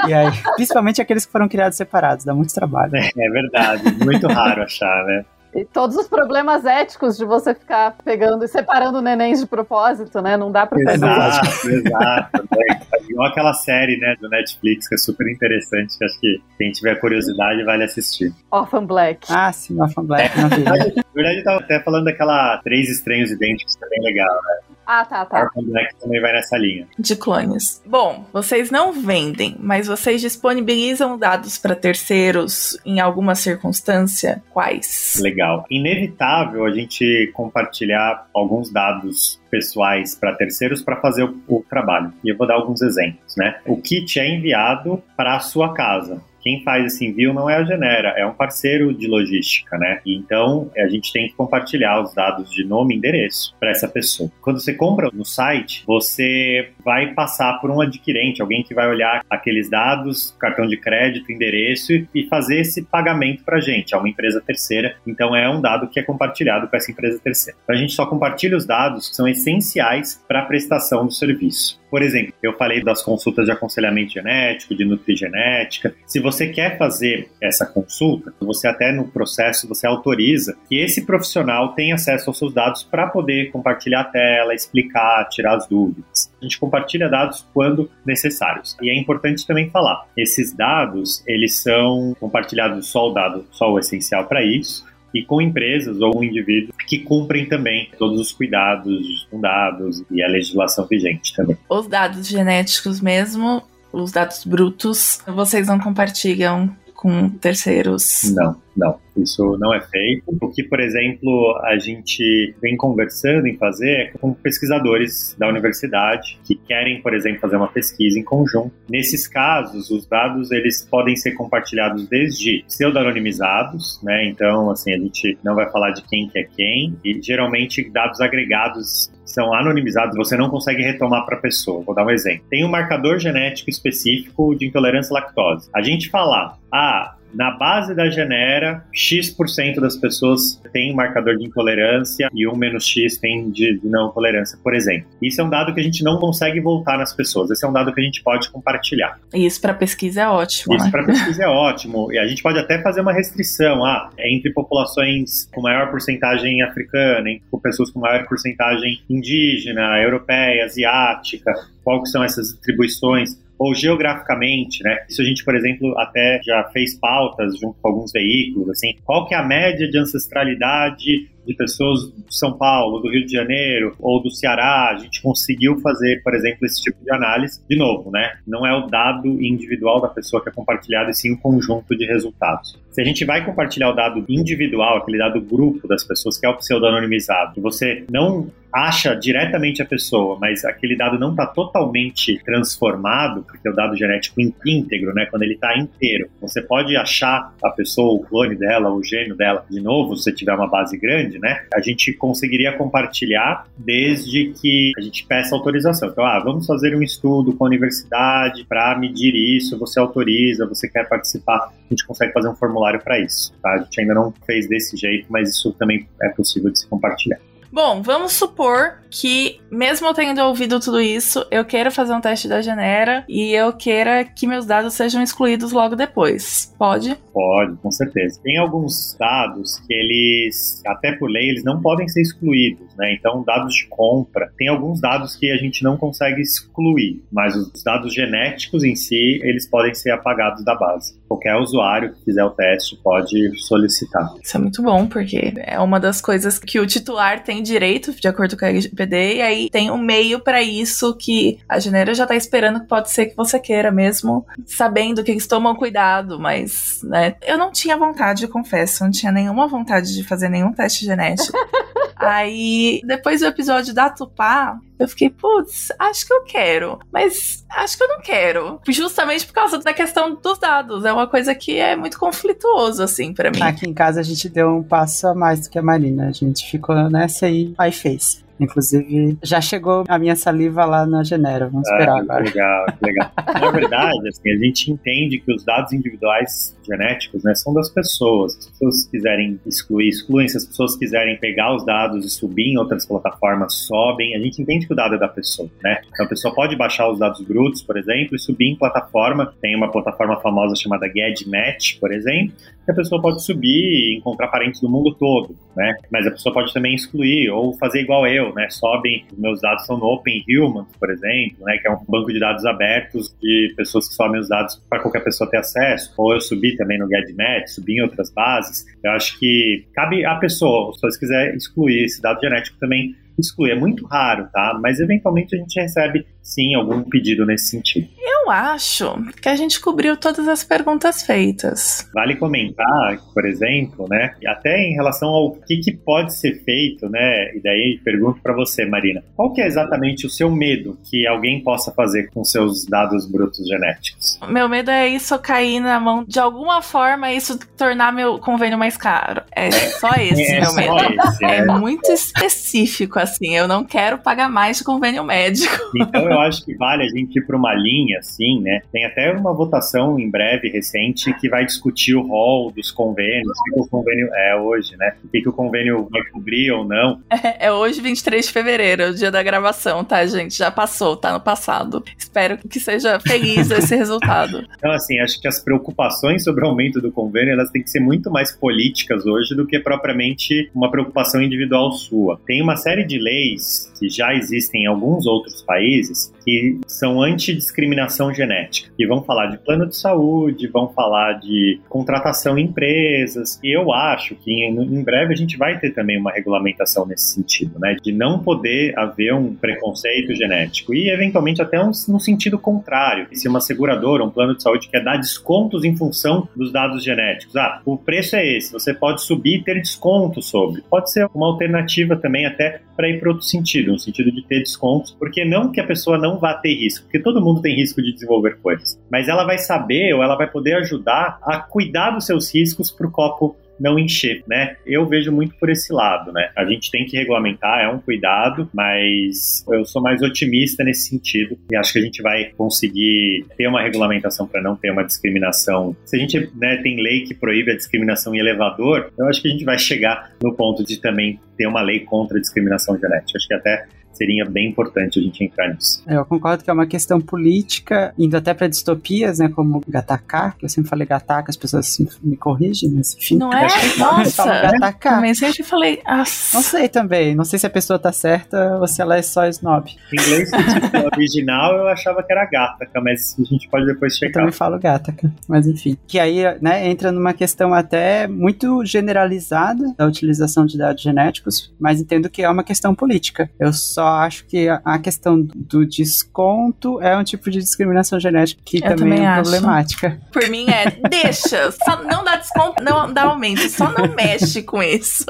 e aí, principalmente aqueles que foram criados separados, dá muito trabalho. É, é verdade, muito raro achar, né? E todos os problemas éticos de você ficar pegando e separando nenéns de propósito, né? Não dá pra fazer Exato, exato. É igual aquela série, né, do Netflix, que é super interessante, que acho que quem tiver curiosidade vale assistir. Orphan Black. Ah, sim, Orphan Black, na verdade. Na verdade, eu tava até falando daquela Três Estranhos Idênticos, que é bem legal, né? Ah, tá, tá. Orphan Black também vai nessa linha. De clones. Bom, vocês não vendem, mas vocês disponibilizam dados para terceiros em alguma circunstância? Quais? Legal. Inevitável a gente compartilhar alguns dados pessoais para terceiros para fazer o, o, trabalho. E eu vou dar alguns exemplos, né? O kit é enviado para a sua casa quem faz esse envio não é a Genera, é um parceiro de logística, né? Então a gente tem que compartilhar os dados de nome e endereço para essa pessoa. Quando você compra no site, você vai passar por um adquirente, alguém que vai olhar aqueles dados, cartão de crédito, endereço e fazer esse pagamento para a gente. É uma empresa terceira, então é um dado que é compartilhado com essa empresa terceira. Então a gente só compartilha os dados que são essenciais para a prestação do serviço. Por exemplo, eu falei das consultas de aconselhamento genético, de nutrigenética. Se você quer fazer essa consulta, você até no processo você autoriza que esse profissional tenha acesso aos seus dados para poder compartilhar a tela, explicar, tirar as dúvidas. A gente compartilha dados quando necessários. E é importante também falar, esses dados, eles são compartilhados só o dado, só o essencial para isso, e com empresas ou indivíduos que cumprem também todos os cuidados com dados e a legislação vigente também. Os dados genéticos mesmo, os dados brutos, vocês não compartilham com terceiros? Não, não. Isso não é feito. O que, por exemplo, a gente vem conversando em fazer é com pesquisadores da universidade que querem, por exemplo, fazer uma pesquisa em conjunto. Nesses casos, os dados eles podem ser compartilhados desde pseudonimizados, né? Então, assim, a gente não vai falar de quem que é quem e geralmente dados agregados são anonimizados, você não consegue retomar para a pessoa. Vou dar um exemplo. Tem um marcador genético específico de intolerância à lactose. A gente falar, ah, na base da genera, X% das pessoas tem um marcador de intolerância e um menos X tem de, não tolerância, por exemplo. Isso é um dado que a gente não consegue voltar nas pessoas. Esse é um dado que a gente pode compartilhar. Isso para pesquisa é ótimo. Isso né? para pesquisa é ótimo. E a gente pode até fazer uma restrição ah, entre populações com maior porcentagem africana, com pessoas com maior porcentagem indígena, europeia, asiática, quais são essas distribuições ou geograficamente, né? Isso a gente, por exemplo, até já fez pautas junto com alguns veículos, assim, qual que é a média de ancestralidade de pessoas de São Paulo, do Rio de Janeiro ou do Ceará, a gente conseguiu fazer, por exemplo, esse tipo de análise. De novo, né? Não é o dado individual da pessoa que é compartilhado, e sim o conjunto de resultados. Se a gente vai compartilhar o dado individual, aquele dado grupo das pessoas, que é o pseudonimizado, você não acha diretamente a pessoa, mas aquele dado não está totalmente transformado, porque é o dado genético íntegro, né? Quando ele está inteiro, você pode achar a pessoa, o clone dela, o gênio dela, de novo, se você tiver uma base grande, né? A gente conseguiria compartilhar desde que a gente peça autorização. Então, ah, vamos fazer um estudo com a universidade para medir isso, você autoriza, você quer participar, a gente consegue fazer um formulário para isso, tá? A gente ainda não fez desse jeito, mas isso também é possível de se compartilhar. Bom, vamos supor que, mesmo eu tendo ouvido tudo isso, eu queira fazer um teste da Genera e eu queira que meus dados sejam excluídos logo depois. Pode? Pode, com certeza. Tem alguns dados que eles, até por lei, eles não podem ser excluídos, né? Então, dados de compra, tem alguns dados que a gente não consegue excluir, mas os dados genéticos em si, eles podem ser apagados da base. Qualquer usuário que fizer o teste pode solicitar. Isso é muito bom, porque é uma das coisas que o titular tem direito, de acordo com a LGPD, e aí tem um meio para isso que a Genera já tá esperando que pode ser que você queira mesmo, sabendo que eles tomam cuidado, mas, né, eu não tinha vontade, confesso, não tinha nenhuma vontade de fazer nenhum teste genético. aí, depois do episódio da Tupá, eu fiquei, putz, acho que eu quero, mas acho que eu não quero. Justamente por causa da questão dos dados. É uma coisa que é muito conflituoso, assim, para mim. Aqui em casa a gente deu um passo a mais do que a Marina. A gente ficou nessa aí, aí fez. Inclusive, já chegou a minha saliva lá na Genera. Vamos esperar ah, agora. Legal, legal. na verdade, assim, a gente entende que os dados individuais genéticos né, são das pessoas. Se as pessoas quiserem excluir, excluem. Se as pessoas quiserem pegar os dados e subir em outras plataformas, sobem. A gente entende que o dado é da pessoa, né? Então a pessoa pode baixar os dados brutos, por exemplo, e subir em plataforma. Tem uma plataforma famosa chamada GetMatch, por exemplo, que a pessoa pode subir e encontrar parentes do mundo todo, né? Mas a pessoa pode também excluir ou fazer igual eu, né? Sobem, meus dados são no Open Humans, por exemplo, né? Que é um banco de dados abertos de pessoas que sobem os dados para qualquer pessoa ter acesso. Ou eu subi também no GetMatch, subi em outras bases. Eu acho que cabe à pessoa, se você quiser excluir esse dado genético também excluir. É muito raro, tá? Mas eventualmente a gente recebe sim algum pedido nesse sentido. Eu acho que a gente cobriu todas as perguntas feitas. Vale comentar, por exemplo, né, até em relação ao que, que pode ser feito, né, e daí pergunto para você, Marina, qual que é exatamente o seu medo que alguém possa fazer com seus dados brutos genéticos? Meu medo é isso cair na mão de alguma forma isso tornar meu convênio mais caro. É só esse É meu só medo. esse, né? É muito específico, assim. Eu não quero pagar mais de convênio médico. Então eu acho que vale a gente ir para uma linha assim, né? Tem até uma votação em breve recente que vai discutir o rol dos convênios, o que, que o convênio é hoje, né? O que, que o convênio vai cobrir ou não. É hoje, 23 de fevereiro, é o dia da gravação, tá, gente? Já passou, tá no passado. Espero que seja feliz esse resultado. Então, assim, acho que as preocupações sobre o aumento do convênio, elas têm que ser muito mais políticas hoje do que propriamente uma preocupação individual sua. Tem uma série de leis que já existem em alguns outros países que são antidiscriminação genética. E vão falar de plano de saúde, vão falar de contratação em empresas. E eu acho que em, breve a gente vai ter também uma regulamentação nesse sentido, né? De não poder haver um preconceito genético. E eventualmente até um, no sentido contrário. Se uma seguradora, um plano de saúde quer dar descontos em função dos dados genéticos. Ah, o preço é esse, você pode subir e ter desconto sobre. Pode ser uma alternativa também até para ir para outro sentido, no sentido de ter descontos, porque não que a pessoa não vá ter risco, porque todo mundo tem risco de desenvolver coisas, mas ela vai saber ou ela vai poder ajudar a cuidar dos seus riscos para o copo não encher, né? Eu vejo muito por esse lado, né? A gente tem que regulamentar, é um cuidado, mas eu sou mais otimista nesse sentido e acho que a gente vai conseguir ter uma regulamentação para não ter uma discriminação. Se a gente né, tem lei que proíbe a discriminação em elevador, eu acho que a gente vai chegar no ponto de também ter uma lei contra a discriminação genética. Acho que até seria bem importante a gente entrar nisso. Eu concordo que é uma questão política, indo até para distopias, né, como Gataká, que eu sempre falei Gataká, as pessoas me corrigem, mas enfim. Não é? Nossa! Gataká. Também sempre falei. Nossa. Não sei também, não sei se a pessoa tá certa ou se ela é só snob. Em inglês, tipo, original, eu achava que era Gataca, mas a gente pode depois checar. Eu também falo Gataca, mas enfim. Que aí, né, entra numa questão até muito generalizada da utilização de dados genéticos, mas entendo que é uma questão política. Eu só acho que a questão do desconto é um tipo de discriminação genética que também, também, é acho. problemática. Por mim é, deixa, só não dá desconto, não dá aumento, só não mexe com isso.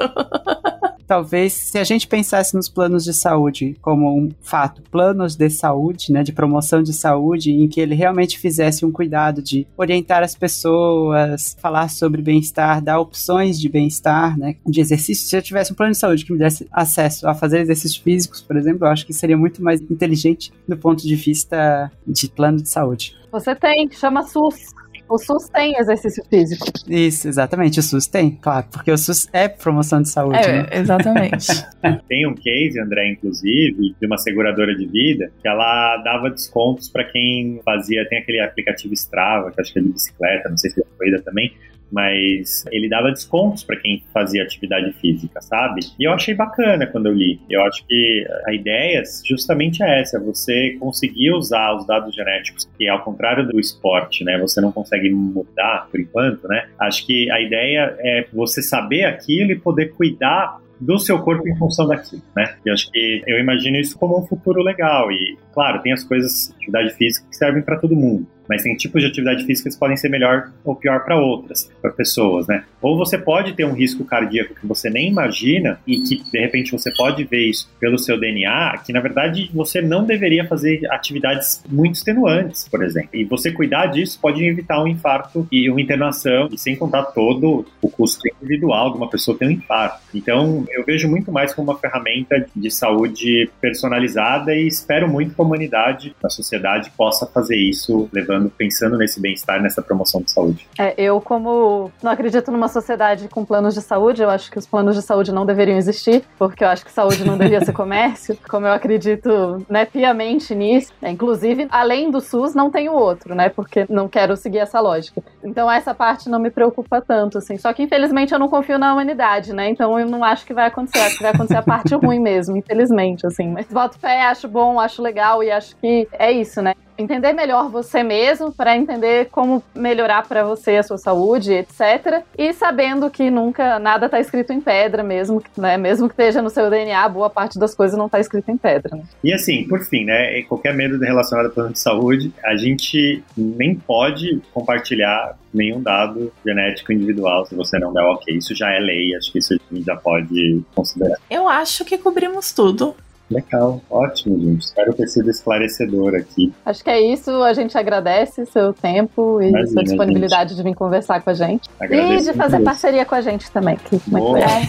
Talvez se a gente pensasse nos planos de saúde como um fato, planos de saúde, né, de promoção de saúde, em que ele realmente fizesse um cuidado de orientar as pessoas, falar sobre bem-estar, dar opções de bem-estar, né, de exercício. Se eu tivesse um plano de saúde que me desse acesso a fazer exercícios físicos, por exemplo, eu acho que seria muito mais inteligente do ponto de vista de plano de saúde. Você tem, chama SUS. O SUS tem exercício físico. Isso, exatamente. O SUS tem, claro, porque o SUS é promoção de saúde, né? É, exatamente. Tem um case, André, inclusive, de uma seguradora de vida, que ela dava descontos para quem fazia, tem aquele aplicativo Strava, que acho que é de bicicleta, não sei se é de corrida também, mas ele dava descontos para quem fazia atividade física, sabe? E eu achei bacana quando eu li. Eu acho que a ideia justamente é essa, você conseguir usar os dados genéticos, que ao contrário do esporte, né, você não consegue mudar por enquanto, né? Acho que a ideia é você saber aquilo e poder cuidar do seu corpo em função daquilo, né? E acho que eu imagino isso como um futuro legal. E, claro, tem as coisas, atividade física, que servem para todo mundo. Mas tem tipos de atividade física que podem ser melhor ou pior para outras, para pessoas, né? Ou você pode ter um risco cardíaco que você nem imagina e que de repente você pode ver isso pelo seu DNA, que na verdade você não deveria fazer atividades muito extenuantes, por exemplo. E você cuidar disso pode evitar um infarto e uma internação, e sem contar todo o custo individual de uma pessoa ter um infarto. Então, eu vejo muito mais como uma ferramenta de saúde personalizada e espero muito que a humanidade, a sociedade, possa fazer isso, levando, pensando nesse bem-estar, nessa promoção de saúde. É, eu, como não acredito numa sociedade com planos de saúde, eu acho que os planos de saúde não deveriam existir, porque eu acho que saúde não devia ser comércio, como eu acredito né, piamente nisso. É, inclusive, além do SUS, não tem o outro, né? Porque não quero seguir essa lógica. Então, essa parte não me preocupa tanto, assim. Só que, infelizmente, eu não confio na humanidade, né? Então, eu não acho que vai acontecer. Acho que vai acontecer a parte ruim mesmo, infelizmente, assim. Mas boto fé, acho bom, acho legal e acho que é isso, né? Entender melhor você mesmo para entender como melhorar para você a sua saúde, etc. E sabendo que nunca nada está escrito em pedra mesmo, né? Mesmo que esteja no seu DNA, boa parte das coisas não está escrito em pedra. Né? E assim, por fim, né? Qualquer medo relacionado ao plano de saúde, a gente nem pode compartilhar nenhum dado genético individual se você não der ok. Isso já é lei, acho que isso a gente já pode considerar. Eu acho que cobrimos tudo. Legal, ótimo, gente. Espero ter sido esclarecedor aqui. Acho que é isso. A gente agradece seu tempo e Imagina, sua disponibilidade gente. de vir conversar com a gente. Agradeço e de fazer parceria com a gente também, que muito legal.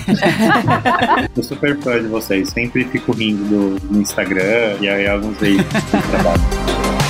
Sou super fã de vocês. Sempre fico rindo do, Instagram e aí alguns veículos do trabalho.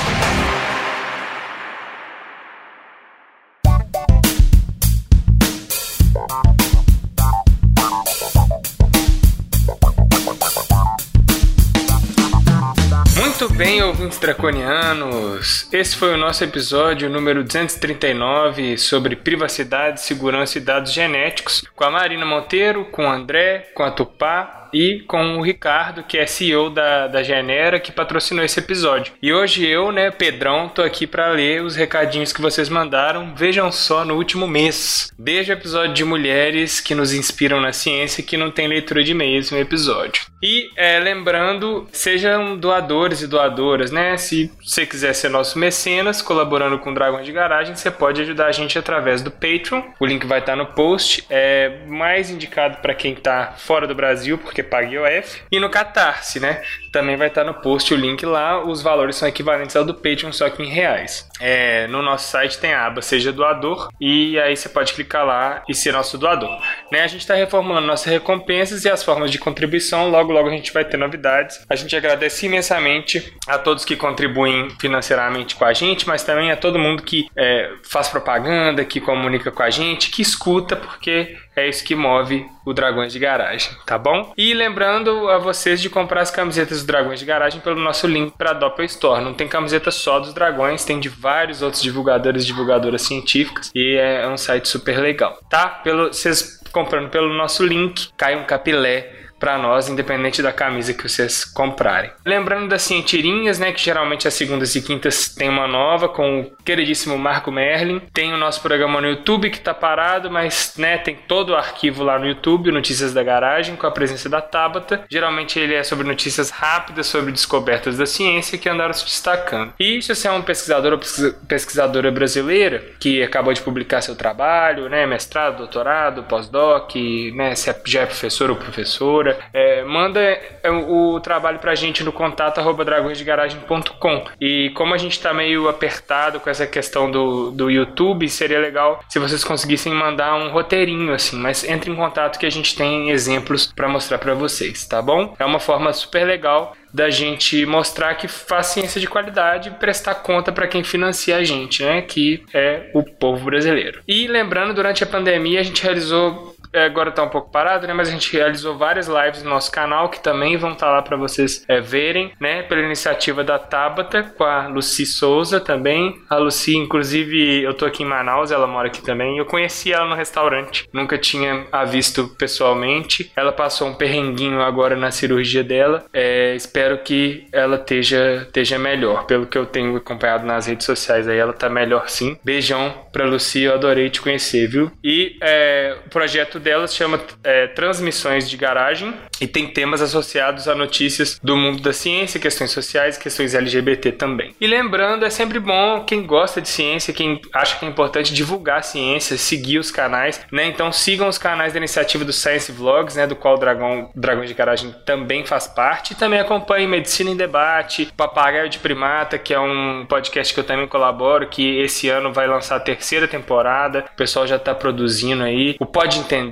bem, ouvintes draconianos. Esse foi o nosso episódio número 239 sobre privacidade, segurança e dados genéticos, com a Marina Monteiro, com o André, com a Tupá e com o Ricardo, que é CEO da, da Genera, que patrocinou esse episódio. E hoje eu, né, Pedrão, tô aqui para ler os recadinhos que vocês mandaram. Vejam só no último mês. Desde o episódio de mulheres que nos inspiram na ciência, que não tem leitura de e-mails no episódio. E é, lembrando, sejam doadores e doadoras, né? Se você quiser ser nosso mecenas, colaborando com o Dragões de Garagem, você pode ajudar a gente através do Patreon. O link vai estar no post. É mais indicado para quem está fora do Brasil, porque paga IOF. E no Catarse, né? Também vai estar no post o link lá. Os valores são equivalentes ao do Patreon, só que em reais. É, no nosso site tem a aba Seja Doador. E aí você pode clicar lá e ser nosso doador. Né? A gente está reformulando nossas recompensas e as formas de contribuição. Logo, logo a gente vai ter novidades. A gente agradece imensamente a todos que contribuem financeiramente com a gente, mas também a todo mundo que é, faz propaganda, que comunica com a gente, que escuta, porque é isso que move o Dragões de Garagem, tá bom? E lembrando a vocês de comprar as camisetas Dragões de Garagem pelo nosso link para a Doppel Store. Não tem camiseta só dos dragões, tem de vários outros divulgadores e divulgadoras científicas e é um site super legal, tá? Pelo, vocês comprando pelo nosso link, cai um capilé para nós, independente da camisa que vocês comprarem. Lembrando das cientirinhas, né, que geralmente as segundas e quintas tem uma nova com o queridíssimo Marco Merlin. Tem o nosso programa no YouTube que tá parado, mas, né, tem todo o arquivo lá no YouTube, Notícias da Garagem, com a presença da Tabata. Geralmente ele é sobre notícias rápidas sobre descobertas da ciência que andaram se destacando. E se você é um pesquisador ou pesquisadora brasileira que acabou de publicar seu trabalho, né, mestrado, doutorado, pós-doc, né, se é, já é professor ou professora, é, manda é, o trabalho pra gente no contato arroba dragõesdegaragem.com. E como a gente tá meio apertado com essa questão do, do YouTube, seria legal se vocês conseguissem mandar um roteirinho assim, mas entre em contato que a gente tem exemplos para mostrar para vocês, tá bom? É uma forma super legal da gente mostrar que faz ciência de qualidade e prestar conta para quem financia a gente, né? Que é o povo brasileiro. E lembrando, durante a pandemia a gente realizou agora tá um pouco parado, né? Mas a gente realizou várias lives no nosso canal que também vão estar tá lá para vocês é, verem, né? Pela iniciativa da Tabata com a Lucy Souza também. A Lucy, inclusive, eu tô aqui em Manaus, ela mora aqui também. Eu conheci ela no restaurante, nunca tinha a visto pessoalmente. Ela passou um perrenguinho agora na cirurgia dela. É, espero que ela esteja, esteja melhor. Pelo que eu tenho acompanhado nas redes sociais aí, ela tá melhor sim. Beijão pra Lucy, eu adorei te conhecer, viu? E é, o projeto delas chama é, Transmissões de Garagem e tem temas associados a notícias do mundo da ciência, questões sociais, questões LGBT também. E lembrando, é sempre bom quem gosta de ciência, quem acha que é importante divulgar a ciência, seguir os canais, né? Então sigam os canais da iniciativa do Science Vlogs, né? Do qual o Dragão, Dragões de Garagem também faz parte. E também acompanhe Medicina em Debate, Papagaio de Primata, que é um podcast que eu também colaboro, que esse ano vai lançar a terceira temporada. O pessoal já está produzindo aí. O Pode Entender,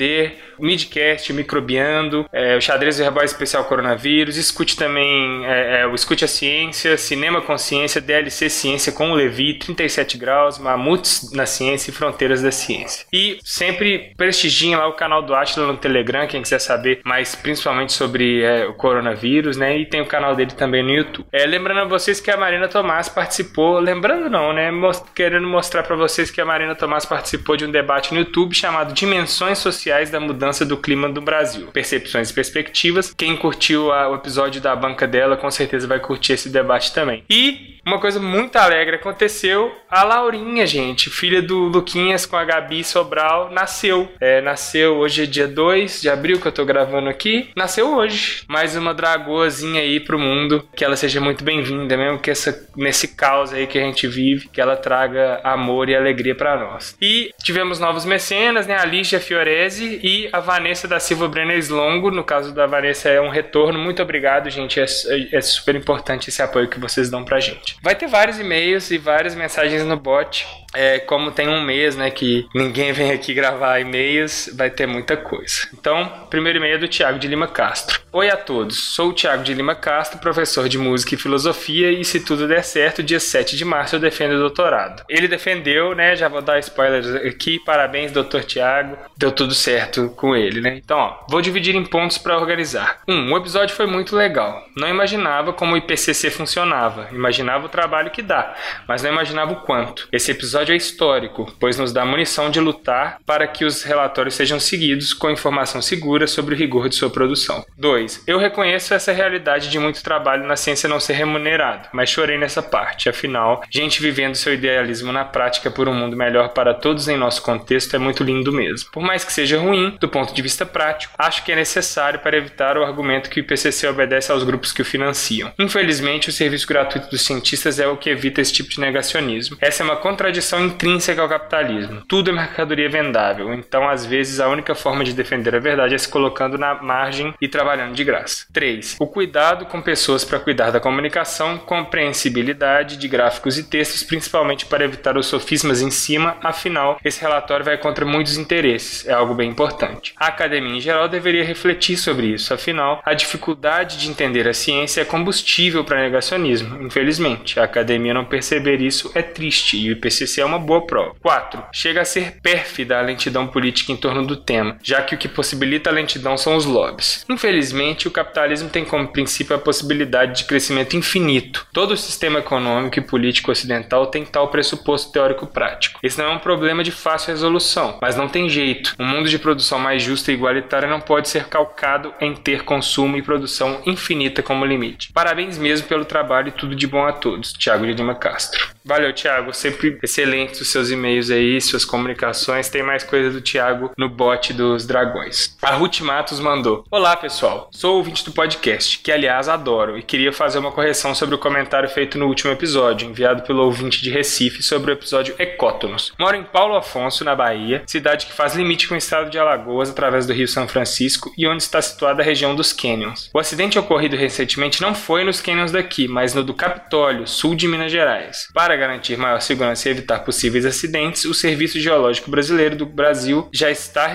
o Midcast, Microbiando, é, o Xadrez Verbal Especial Coronavírus, escute também é, é, o Escute a Ciência, Cinema Consciência, DLC Ciência com o Levi, 37 Graus, Mamutes na Ciência e Fronteiras da Ciência. E sempre prestigiem lá o canal do Atila no Telegram, quem quiser saber mais principalmente sobre é, o coronavírus, né? E tem o canal dele também no YouTube. É, lembrando a vocês que a Marina Tomás participou, lembrando não, né? Most querendo mostrar para vocês que a Marina Tomás participou de um debate no YouTube chamado Dimensões Sociais da Mudança do Clima do Brasil. Percepções e perspectivas. Quem curtiu a, o episódio da banca dela, com certeza vai curtir esse debate também. E uma coisa muito alegre aconteceu. A Laurinha, gente, filha do Luquinhas com a Gabi Sobral, nasceu. É, nasceu hoje é dia 2 de abril que eu tô gravando aqui. Nasceu hoje. Mais uma dragoazinha aí pro mundo. Que ela seja muito bem-vinda, mesmo que essa, nesse caos aí que a gente vive, que ela traga amor e alegria para nós. E tivemos novos mecenas, né? A Lígia Fiorese e a Vanessa da Silva Brenner Longo. No caso da Vanessa é um retorno. Muito obrigado, gente. É, é super importante esse apoio que vocês dão pra gente. Vai ter vários e-mails e várias mensagens no bot. É, como tem um mês, né, que ninguém vem aqui gravar e-mails, vai ter muita coisa. Então, primeiro e-mail é do Tiago de Lima Castro. Oi a todos, sou o Tiago de Lima Castro, professor de música e filosofia, e se tudo der certo, dia 7 de março eu defendo o doutorado. Ele defendeu, né, já vou dar spoilers aqui, parabéns, doutor Tiago, deu tudo certo com ele, né? Então, ó, vou dividir em pontos para organizar. Um, o episódio foi muito legal. Não imaginava como o IPCC funcionava, imaginava o trabalho que dá, mas não imaginava o quanto. Esse episódio é histórico, pois nos dá munição de lutar para que os relatórios sejam seguidos com informação segura sobre o rigor de sua produção. 2. Eu reconheço essa realidade de muito trabalho na ciência não ser remunerado, mas chorei nessa parte. Afinal, gente vivendo seu idealismo na prática por um mundo melhor para todos em nosso contexto é muito lindo mesmo. Por mais que seja ruim, do ponto de vista prático, acho que é necessário para evitar o argumento que o IPCC obedece aos grupos que o financiam. Infelizmente, o serviço gratuito dos cientistas é o que evita esse tipo de negacionismo. Essa é uma contradição intrínseca ao capitalismo. Tudo é mercadoria vendável, então às vezes a única forma de defender a verdade é se colocando na margem e trabalhando de graça. 3. O cuidado com pessoas para cuidar da comunicação, compreensibilidade de gráficos e textos, principalmente para evitar os sofismas em cima, afinal, esse relatório vai contra muitos interesses, é algo bem importante. A academia em geral deveria refletir sobre isso, afinal, a dificuldade de entender a ciência é combustível para negacionismo, infelizmente. A academia não perceber isso é triste e o IPCC é uma boa prova. 4. Chega a ser pérfida a lentidão política em torno do tema, já que o que possibilita a lentidão são os lobbies. Infelizmente, o capitalismo tem como princípio a possibilidade de crescimento infinito. Todo o sistema econômico e político ocidental tem tal pressuposto teórico-prático. Esse não é um problema de fácil resolução, mas não tem jeito. Um mundo de produção mais justa e igualitária não pode ser calcado em ter consumo e produção infinita como limite. Parabéns mesmo pelo trabalho e tudo de bom a todos. Tiago de Lima Castro. Valeu, Tiago. Sempre excelentes os seus e-mails aí, suas comunicações. Tem mais coisa do Tiago no bot dos dragões. A Ruth Matos mandou: Olá, pessoal. Sou ouvinte do podcast, que aliás adoro, e queria fazer uma correção sobre o comentário feito no último episódio, enviado pelo ouvinte de Recife sobre o episódio Ecótonos. Moro em Paulo Afonso, na Bahia, cidade que faz limite com o estado de Alagoas através do Rio São Francisco e onde está situada a região dos Canyons. O acidente ocorrido recentemente não foi nos Canyons daqui, mas no do Capitólio, sul de Minas Gerais. Para garantir maior segurança e evitar possíveis acidentes, o Serviço Geológico Brasileiro do Brasil já está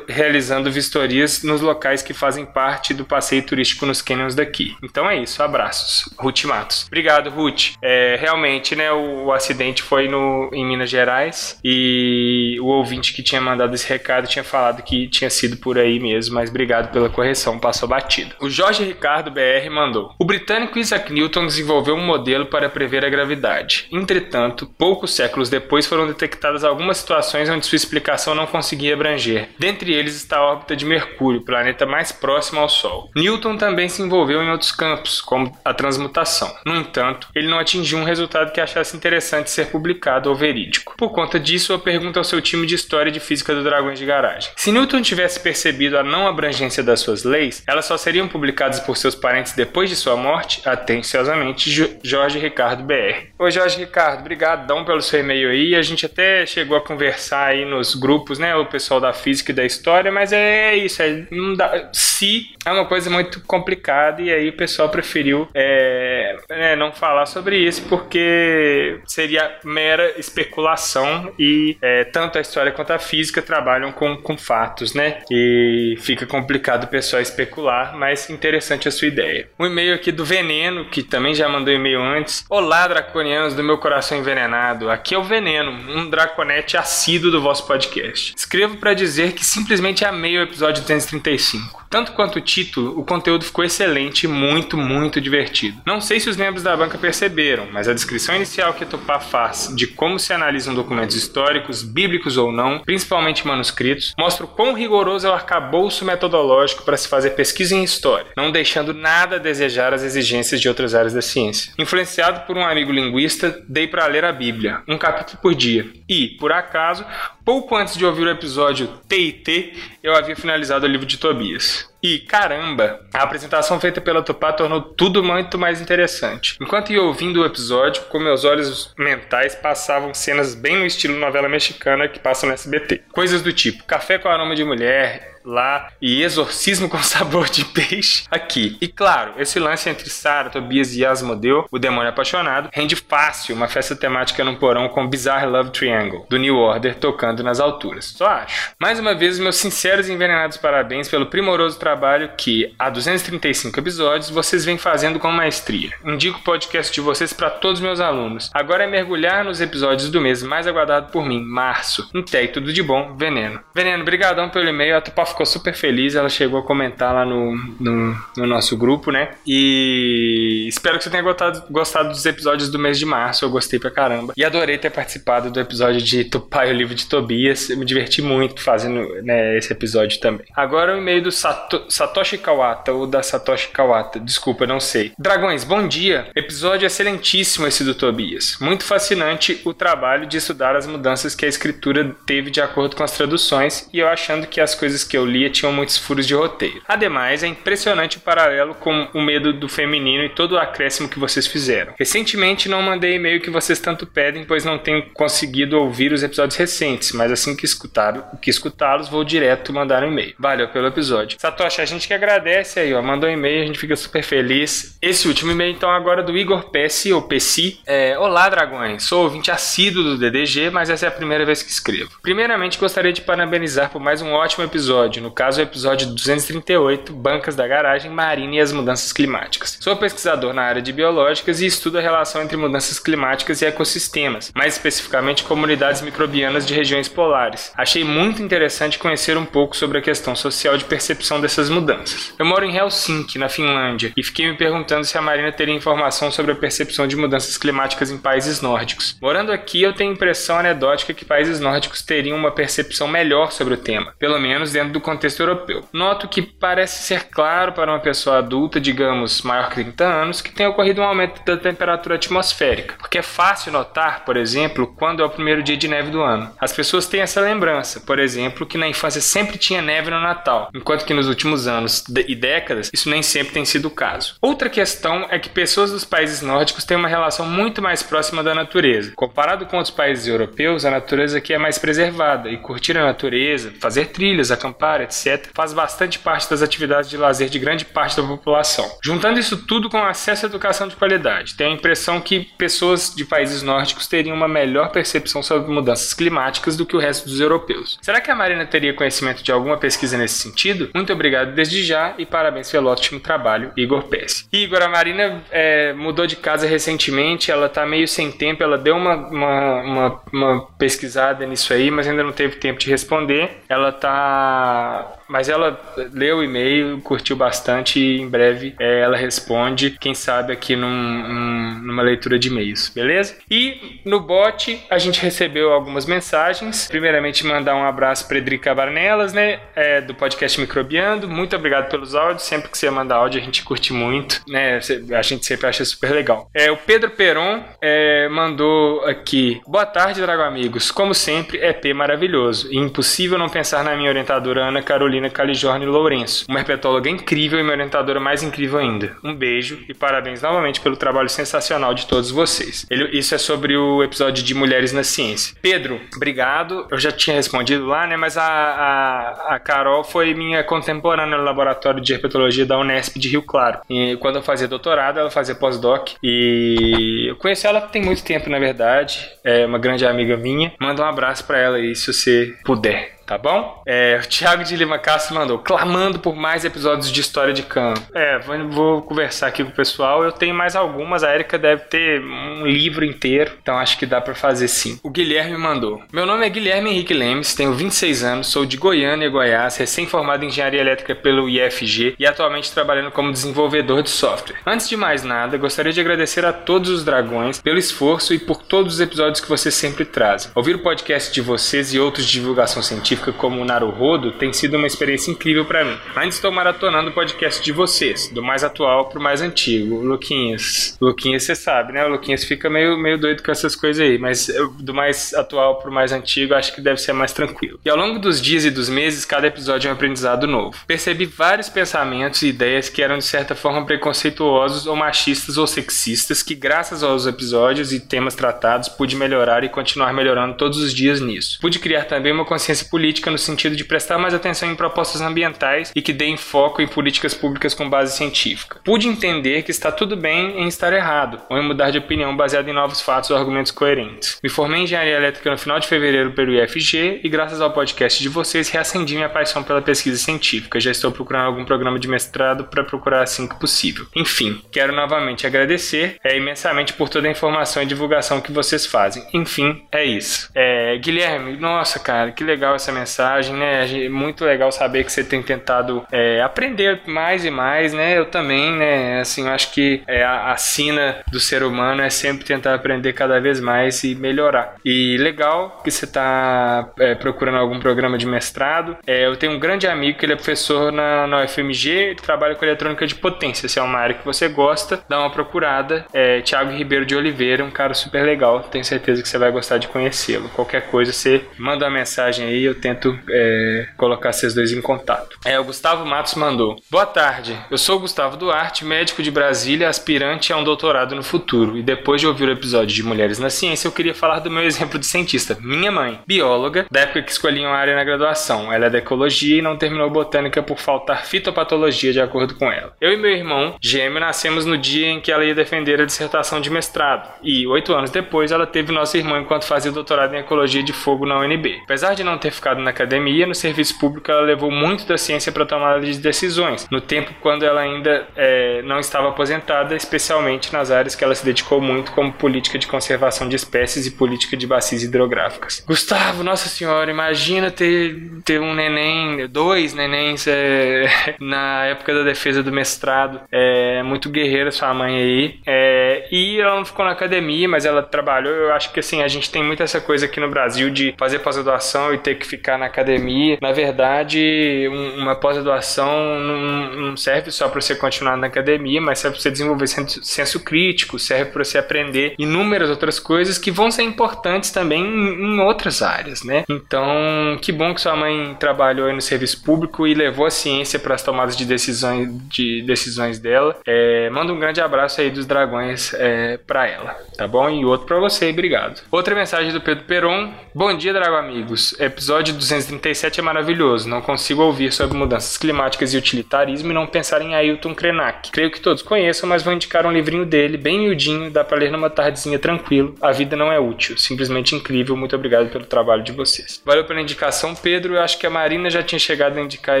realizando vistorias nos locais que fazem parte do passeio turístico nos canyons daqui. Então é isso, abraços. Ruth Matos. Obrigado, Ruth. É, realmente, né, o, o, acidente foi no, em Minas Gerais e o ouvinte que tinha mandado esse recado tinha falado que tinha sido por aí mesmo, mas obrigado pela correção, passou batido. O Jorge Ricardo BR mandou. O britânico Isaac Newton desenvolveu um modelo para prever a gravidade. Entretanto, poucos séculos depois foram detectadas algumas situações onde sua explicação não conseguia abranger. Dentre eles está a órbita de Mercúrio, planeta mais próximo ao Sol. Newton também se envolveu em outros campos, como a transmutação. No entanto, ele não atingiu um resultado que achasse interessante ser publicado ou verídico. Por conta disso, eu pergunto ao seu time de História de Física do Dragões de Garagem. Se Newton tivesse percebido a não abrangência das suas leis, elas só seriam publicadas por seus parentes depois de sua morte? Atenciosamente, Jorge Ricardo BR. Oi, Jorge Ricardo, brigadão pelo seu e-mail aí. A gente até chegou a conversar aí nos grupos, né, o pessoal da física e da história, mas é isso, é, não dá, se é uma coisa muito complicada e aí o pessoal preferiu é, é, não falar sobre isso porque seria mera especulação e é, tanto a história quanto a física trabalham com, com fatos, né? E fica complicado o pessoal especular, mas interessante a sua ideia. Um e-mail aqui do Veneno, que também já mandou e-mail antes. Olá, draconianos do meu coração envenenado. Aqui é o Veneno, um draconete assíduo do vosso podcast. Escrevo para dizer que simplesmente amei o episódio 235. Tanto quanto o título, o conteúdo ficou excelente e muito, muito divertido. Não sei se os membros da banca perceberam, mas a descrição inicial que a Tupá faz de como se analisam documentos históricos, bíblicos ou não, principalmente manuscritos, mostra o quão rigoroso é o arcabouço metodológico para se fazer pesquisa em história, não deixando nada a desejar as exigências de outras áreas da ciência. Influenciado por um amigo linguista, dei para ler a Bíblia, um capítulo por dia. E, por acaso, pouco antes de ouvir o episódio T&T, eu havia finalizado o livro de Tobias. E caramba, a apresentação feita pela Tupá tornou tudo muito mais interessante. Enquanto ia ouvindo o episódio, com meus olhos mentais passavam cenas bem no estilo novela mexicana que passa no SBT. Coisas do tipo café com aroma de mulher, lá e exorcismo com sabor de peixe aqui. E claro, esse lance entre Sarah, Tobias e Asmodeu, o demônio apaixonado, rende fácil uma festa temática no porão com Bizarre Love Triangle, do New Order tocando nas alturas. Só acho. Mais uma vez, meus sinceros e envenenados parabéns pelo primoroso trabalho que, há 235 episódios, vocês vêm fazendo com maestria. Indico o podcast de vocês para todos meus alunos. Agora é mergulhar nos episódios do mês mais aguardado por mim, março. Em tudo de bom, Veneno. Veneno, brigadão pelo e-mail, a Tupá ficou super feliz, ela chegou a comentar lá no, no, no nosso grupo, né? E espero que você tenha gostado, gostado dos episódios do mês de março, eu gostei pra caramba. E adorei ter participado do episódio de Tupai, o livro de Tobias, eu me diverti muito fazendo né, esse episódio também. Agora o e-mail do Sato, Satoshi Kawata, ou da Satoshi Kawata, desculpa, não sei. Dragões, bom dia! Episódio excelentíssimo esse do Tobias. Muito fascinante o trabalho de estudar as mudanças que a escritura teve de acordo com as traduções e eu achando que as coisas que eu li tinham muitos furos de roteiro. Ademais, é impressionante o paralelo com o medo do feminino e todo o acréscimo que vocês fizeram. Recentemente não mandei e-mail que vocês tanto pedem, pois não tenho conseguido ouvir os episódios recentes, mas assim que escutaram, que escutá-los, vou direto mandar um e-mail. Valeu pelo episódio. Satoshi, a gente que agradece aí, ó. Mandou um e-mail, a gente fica super feliz. Esse último e-mail, então, agora do Igor Pessi, ou Pessi. É, Olá, dragões. Sou ouvinte assíduo do DDG, mas essa é a primeira vez que escrevo. Primeiramente, gostaria de parabenizar por mais um ótimo episódio episódio, no caso o episódio 238, Bancas da Garagem, Marina e as Mudanças Climáticas. Sou pesquisador na área de biológicas e estudo a relação entre mudanças climáticas e ecossistemas, mais especificamente comunidades microbianas de regiões polares. Achei muito interessante conhecer um pouco sobre a questão social de percepção dessas mudanças. Eu moro em Helsinki, na Finlândia, e fiquei me perguntando se a Marina teria informação sobre a percepção de mudanças climáticas em países nórdicos. Morando aqui, eu tenho a impressão anedótica que países nórdicos teriam uma percepção melhor sobre o tema, pelo menos dentro do contexto europeu. Noto que parece ser claro para uma pessoa adulta, digamos, maior que 30 anos, que tem ocorrido um aumento da temperatura atmosférica, porque é fácil notar, por exemplo, quando é o primeiro dia de neve do ano. As pessoas têm essa lembrança, por exemplo, que na infância sempre tinha neve no Natal, enquanto que nos últimos anos e décadas isso nem sempre tem sido o caso. Outra questão é que pessoas dos países nórdicos têm uma relação muito mais próxima da natureza. Comparado com outros países europeus, a natureza aqui é mais preservada e curtir a natureza, fazer trilhas, acampar, etc., faz bastante parte das atividades de lazer de grande parte da população. Juntando isso tudo com acesso à educação de qualidade, tenho a impressão que pessoas de países nórdicos teriam uma melhor percepção sobre mudanças climáticas do que o resto dos europeus. Será que a Marina teria conhecimento de alguma pesquisa nesse sentido? Muito obrigado desde já e parabéns pelo ótimo trabalho, Igor Pesce. Igor, a Marina é, mudou de casa recentemente, ela tá meio sem tempo, ela deu uma, uma, uma, uma pesquisada nisso aí, mas ainda não teve tempo de responder. Ela tá uh, mas ela leu o e-mail, curtiu bastante e em breve é, ela responde, quem sabe aqui num, num, numa leitura de e-mails, beleza? E no bot a gente recebeu algumas mensagens. Primeiramente, mandar um abraço para Edrica Barnelas, né? É, do podcast Microbiando. Muito obrigado pelos áudios. Sempre que você manda áudio, a gente curte muito, né? A gente sempre acha super legal. É, o Pedro Peron é, mandou aqui. Boa tarde, Drago Amigos. Como sempre, EP maravilhoso. E impossível não pensar na minha orientadora Ana Carolina Carolina Calijorne Lourenço, uma herpetóloga incrível e minha orientadora mais incrível ainda. Um beijo e parabéns novamente pelo trabalho sensacional de todos vocês. Ele, isso é sobre o episódio de Mulheres na Ciência. Pedro, obrigado. Eu já tinha respondido lá, né? Mas a, a, a Carol foi minha contemporânea no laboratório de herpetologia da Unesp de Rio Claro. E quando eu fazia doutorado, ela fazia pós-doc. E eu conheci ela tem muito tempo, na verdade. É uma grande amiga minha. Manda um abraço para ela aí, se você puder tá bom? É, o Thiago de Lima Castro mandou, clamando por mais episódios de história de campo. É, vou, vou, conversar aqui com o pessoal. Eu tenho mais algumas, a Erika deve ter um livro inteiro, então acho que dá para fazer sim. O Guilherme mandou. Meu nome é Guilherme Henrique Lemes, tenho 26 anos, sou de Goiânia, Goiás, recém-formado em engenharia elétrica pelo IFG e atualmente trabalhando como desenvolvedor de software. Antes de mais nada, gostaria de agradecer a todos os dragões pelo esforço e por todos os episódios que vocês sempre trazem. Ouvir o podcast de vocês e outros de divulgação científica como o Naruhodo tem sido uma experiência incrível para mim. Ainda estou maratonando o podcast de vocês, do mais atual pro mais antigo. Luquinhas. Luquinhas, você sabe, né? O Luquinhas fica meio, meio doido com essas coisas aí, mas do mais atual pro mais antigo acho que deve ser mais tranquilo. E ao longo dos dias e dos meses, cada episódio é um aprendizado novo. Percebi vários pensamentos e ideias que eram de certa forma preconceituosos ou machistas ou sexistas, que graças aos episódios e temas tratados pude melhorar e continuar melhorando todos os dias nisso. Pude criar também uma consciência política política no sentido de prestar mais atenção em propostas ambientais e que deem foco em políticas públicas com base científica. Pude entender que está tudo bem em estar errado ou em mudar de opinião baseado em novos fatos ou argumentos coerentes. Me formei em engenharia elétrica no final de fevereiro pelo IFG e graças ao podcast de vocês reacendi minha paixão pela pesquisa científica. Já estou procurando algum programa de mestrado para procurar assim que possível. Enfim, quero novamente agradecer é, imensamente por toda a informação e divulgação que vocês fazem. Enfim, é isso. É, Guilherme, nossa cara, que legal essa mensagem, né? Muito legal saber que você tem tentado é, aprender mais e mais, né? Eu também, né? Assim, eu acho que é, a, a sina do ser humano é sempre tentar aprender cada vez mais e melhorar. E legal que você está é, procurando algum programa de mestrado. É, eu tenho um grande amigo que ele é professor na, na UFMG, ele trabalha com eletrônica de potência. Se é uma área que você gosta, dá uma procurada. É Thiago Ribeiro de Oliveira, um cara super legal. Tenho certeza que você vai gostar de conhecê-lo. Qualquer coisa, você manda uma mensagem aí, eu tento é, colocar vocês dois em contato. É, o Gustavo Matos mandou. Boa tarde, eu sou o Gustavo Duarte, médico de Brasília, aspirante a um doutorado no futuro. E depois de ouvir o episódio de Mulheres na Ciência, eu queria falar do meu exemplo de cientista. Minha mãe, bióloga, da época que escolhi uma área na graduação. Ela é da ecologia e não terminou botânica por faltar fitopatologia, de acordo com ela. Eu e meu irmão, gêmeo, nascemos no dia em que ela ia defender a dissertação de mestrado. E oito anos depois, ela teve nosso irmão enquanto fazia doutorado em ecologia de fogo na UNB. Apesar de não ter ficado focada na academia, no serviço público ela levou muito da ciência para tomar de decisões, no tempo quando ela ainda é, não estava aposentada, especialmente nas áreas que ela se dedicou muito, como política de conservação de espécies e política de bacias hidrográficas. Gustavo, nossa senhora, imagina ter, ter um neném, dois nenéns é, na época da defesa do mestrado. É muito guerreira sua mãe aí. É, e ela não ficou na academia, mas ela trabalhou. Eu acho que assim, a gente tem muito essa coisa aqui no Brasil de fazer pós-graduação e ter que ficar na academia. Na verdade, um, uma pós-graduação não, não, serve só para você continuar na academia, mas serve para você desenvolver senso, senso crítico, serve para você aprender inúmeras outras coisas que vão ser importantes também em, em outras áreas, né? Então, que bom que sua mãe trabalhou no serviço público e levou a ciência para as tomadas de decisões, de decisões dela. É, manda um grande abraço aí dos dragões é, para ela, tá bom? E outro para você, obrigado. Outra mensagem do Pedro Peron. Bom dia, Drago Amigos. Episódio 237 é maravilhoso. Não consigo ouvir sobre mudanças climáticas e utilitarismo e não pensar em Ailton Krenak. Creio que todos conheçam, mas vou indicar um livrinho dele, bem miudinho, dá para ler numa tardezinha tranquilo. A vida não é útil, simplesmente incrível. Muito obrigado pelo trabalho de vocês. Valeu pela indicação, Pedro. Eu acho que a Marina já tinha chegado a indicar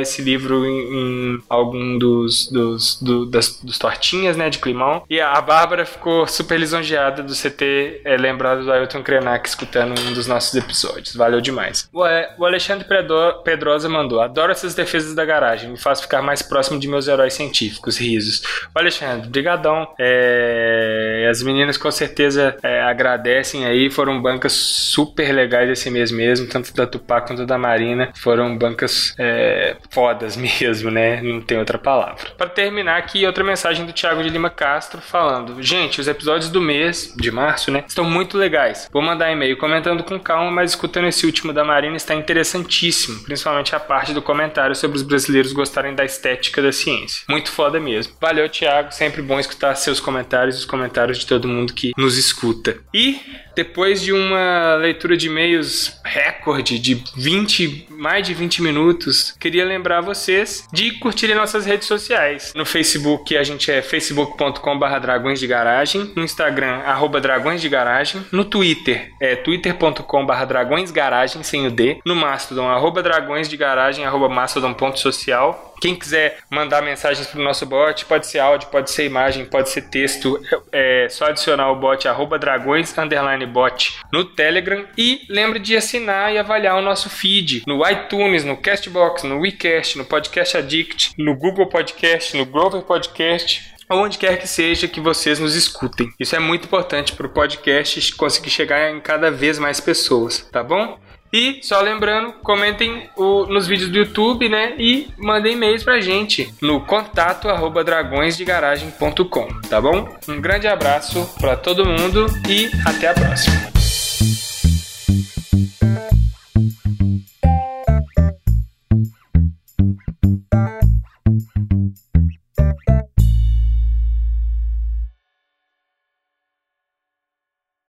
esse livro em, em algum dos, dos, do, das, dos tortinhas, né, de climão. E a Bárbara ficou super lisonjeada do CT é, lembrado do Ailton Krenak escutando um dos nossos episódios. Valeu demais. O, o Alexandre Pedrosa mandou: Adoro essas defesas da garagem, me faz ficar mais próximo de meus heróis científicos. Risos. O Alexandre, brigadão. É, as meninas com certeza é, agradecem aí, foram bancas super legais esse mês mesmo, tanto da Tupá quanto da Marina. Foram bancas é, fodas mesmo, né? Não tem outra palavra. Para terminar aqui, outra mensagem do Thiago de Lima Castro falando: Gente, os episódios do mês de março, né? Estão muito legais. Vou mandar e-mail comentando com calma, mas escutando esse último da Marina está interessantíssimo, principalmente a parte do comentário sobre os brasileiros gostarem da estética da ciência. Muito foda mesmo. Valeu, Thiago. Sempre bom escutar seus comentários e os comentários de todo mundo que nos escuta. E depois de uma leitura de e-mails recorde de 20, mais de 20 minutos, queria lembrar vocês de curtirem nossas redes sociais. No Facebook a gente é facebook.com.br dragões de garagem, no Instagram arroba dragões de garagem, no Twitter é twitter.com.br dragões garagem sem o D, no Mastodon arroba dragões de garagem arroba mastodon.social quem quiser mandar mensagens para o nosso bot, pode ser áudio, pode ser imagem, pode ser texto. É só adicionar o bot arroba dragões underline bot no Telegram. E lembre de assinar e avaliar o nosso feed no iTunes, no Castbox, no WeCast, no Podcast Addict, no Google Podcast, no Grover Podcast onde quer que seja que vocês nos escutem. Isso é muito importante para o podcast conseguir chegar em cada vez mais pessoas, tá bom? E só lembrando, comentem o, nos vídeos do YouTube, né? E mandem e-mails pra gente no contato arroba dragõesdegaragem.com, tá bom? Um grande abraço para todo mundo e até a próxima.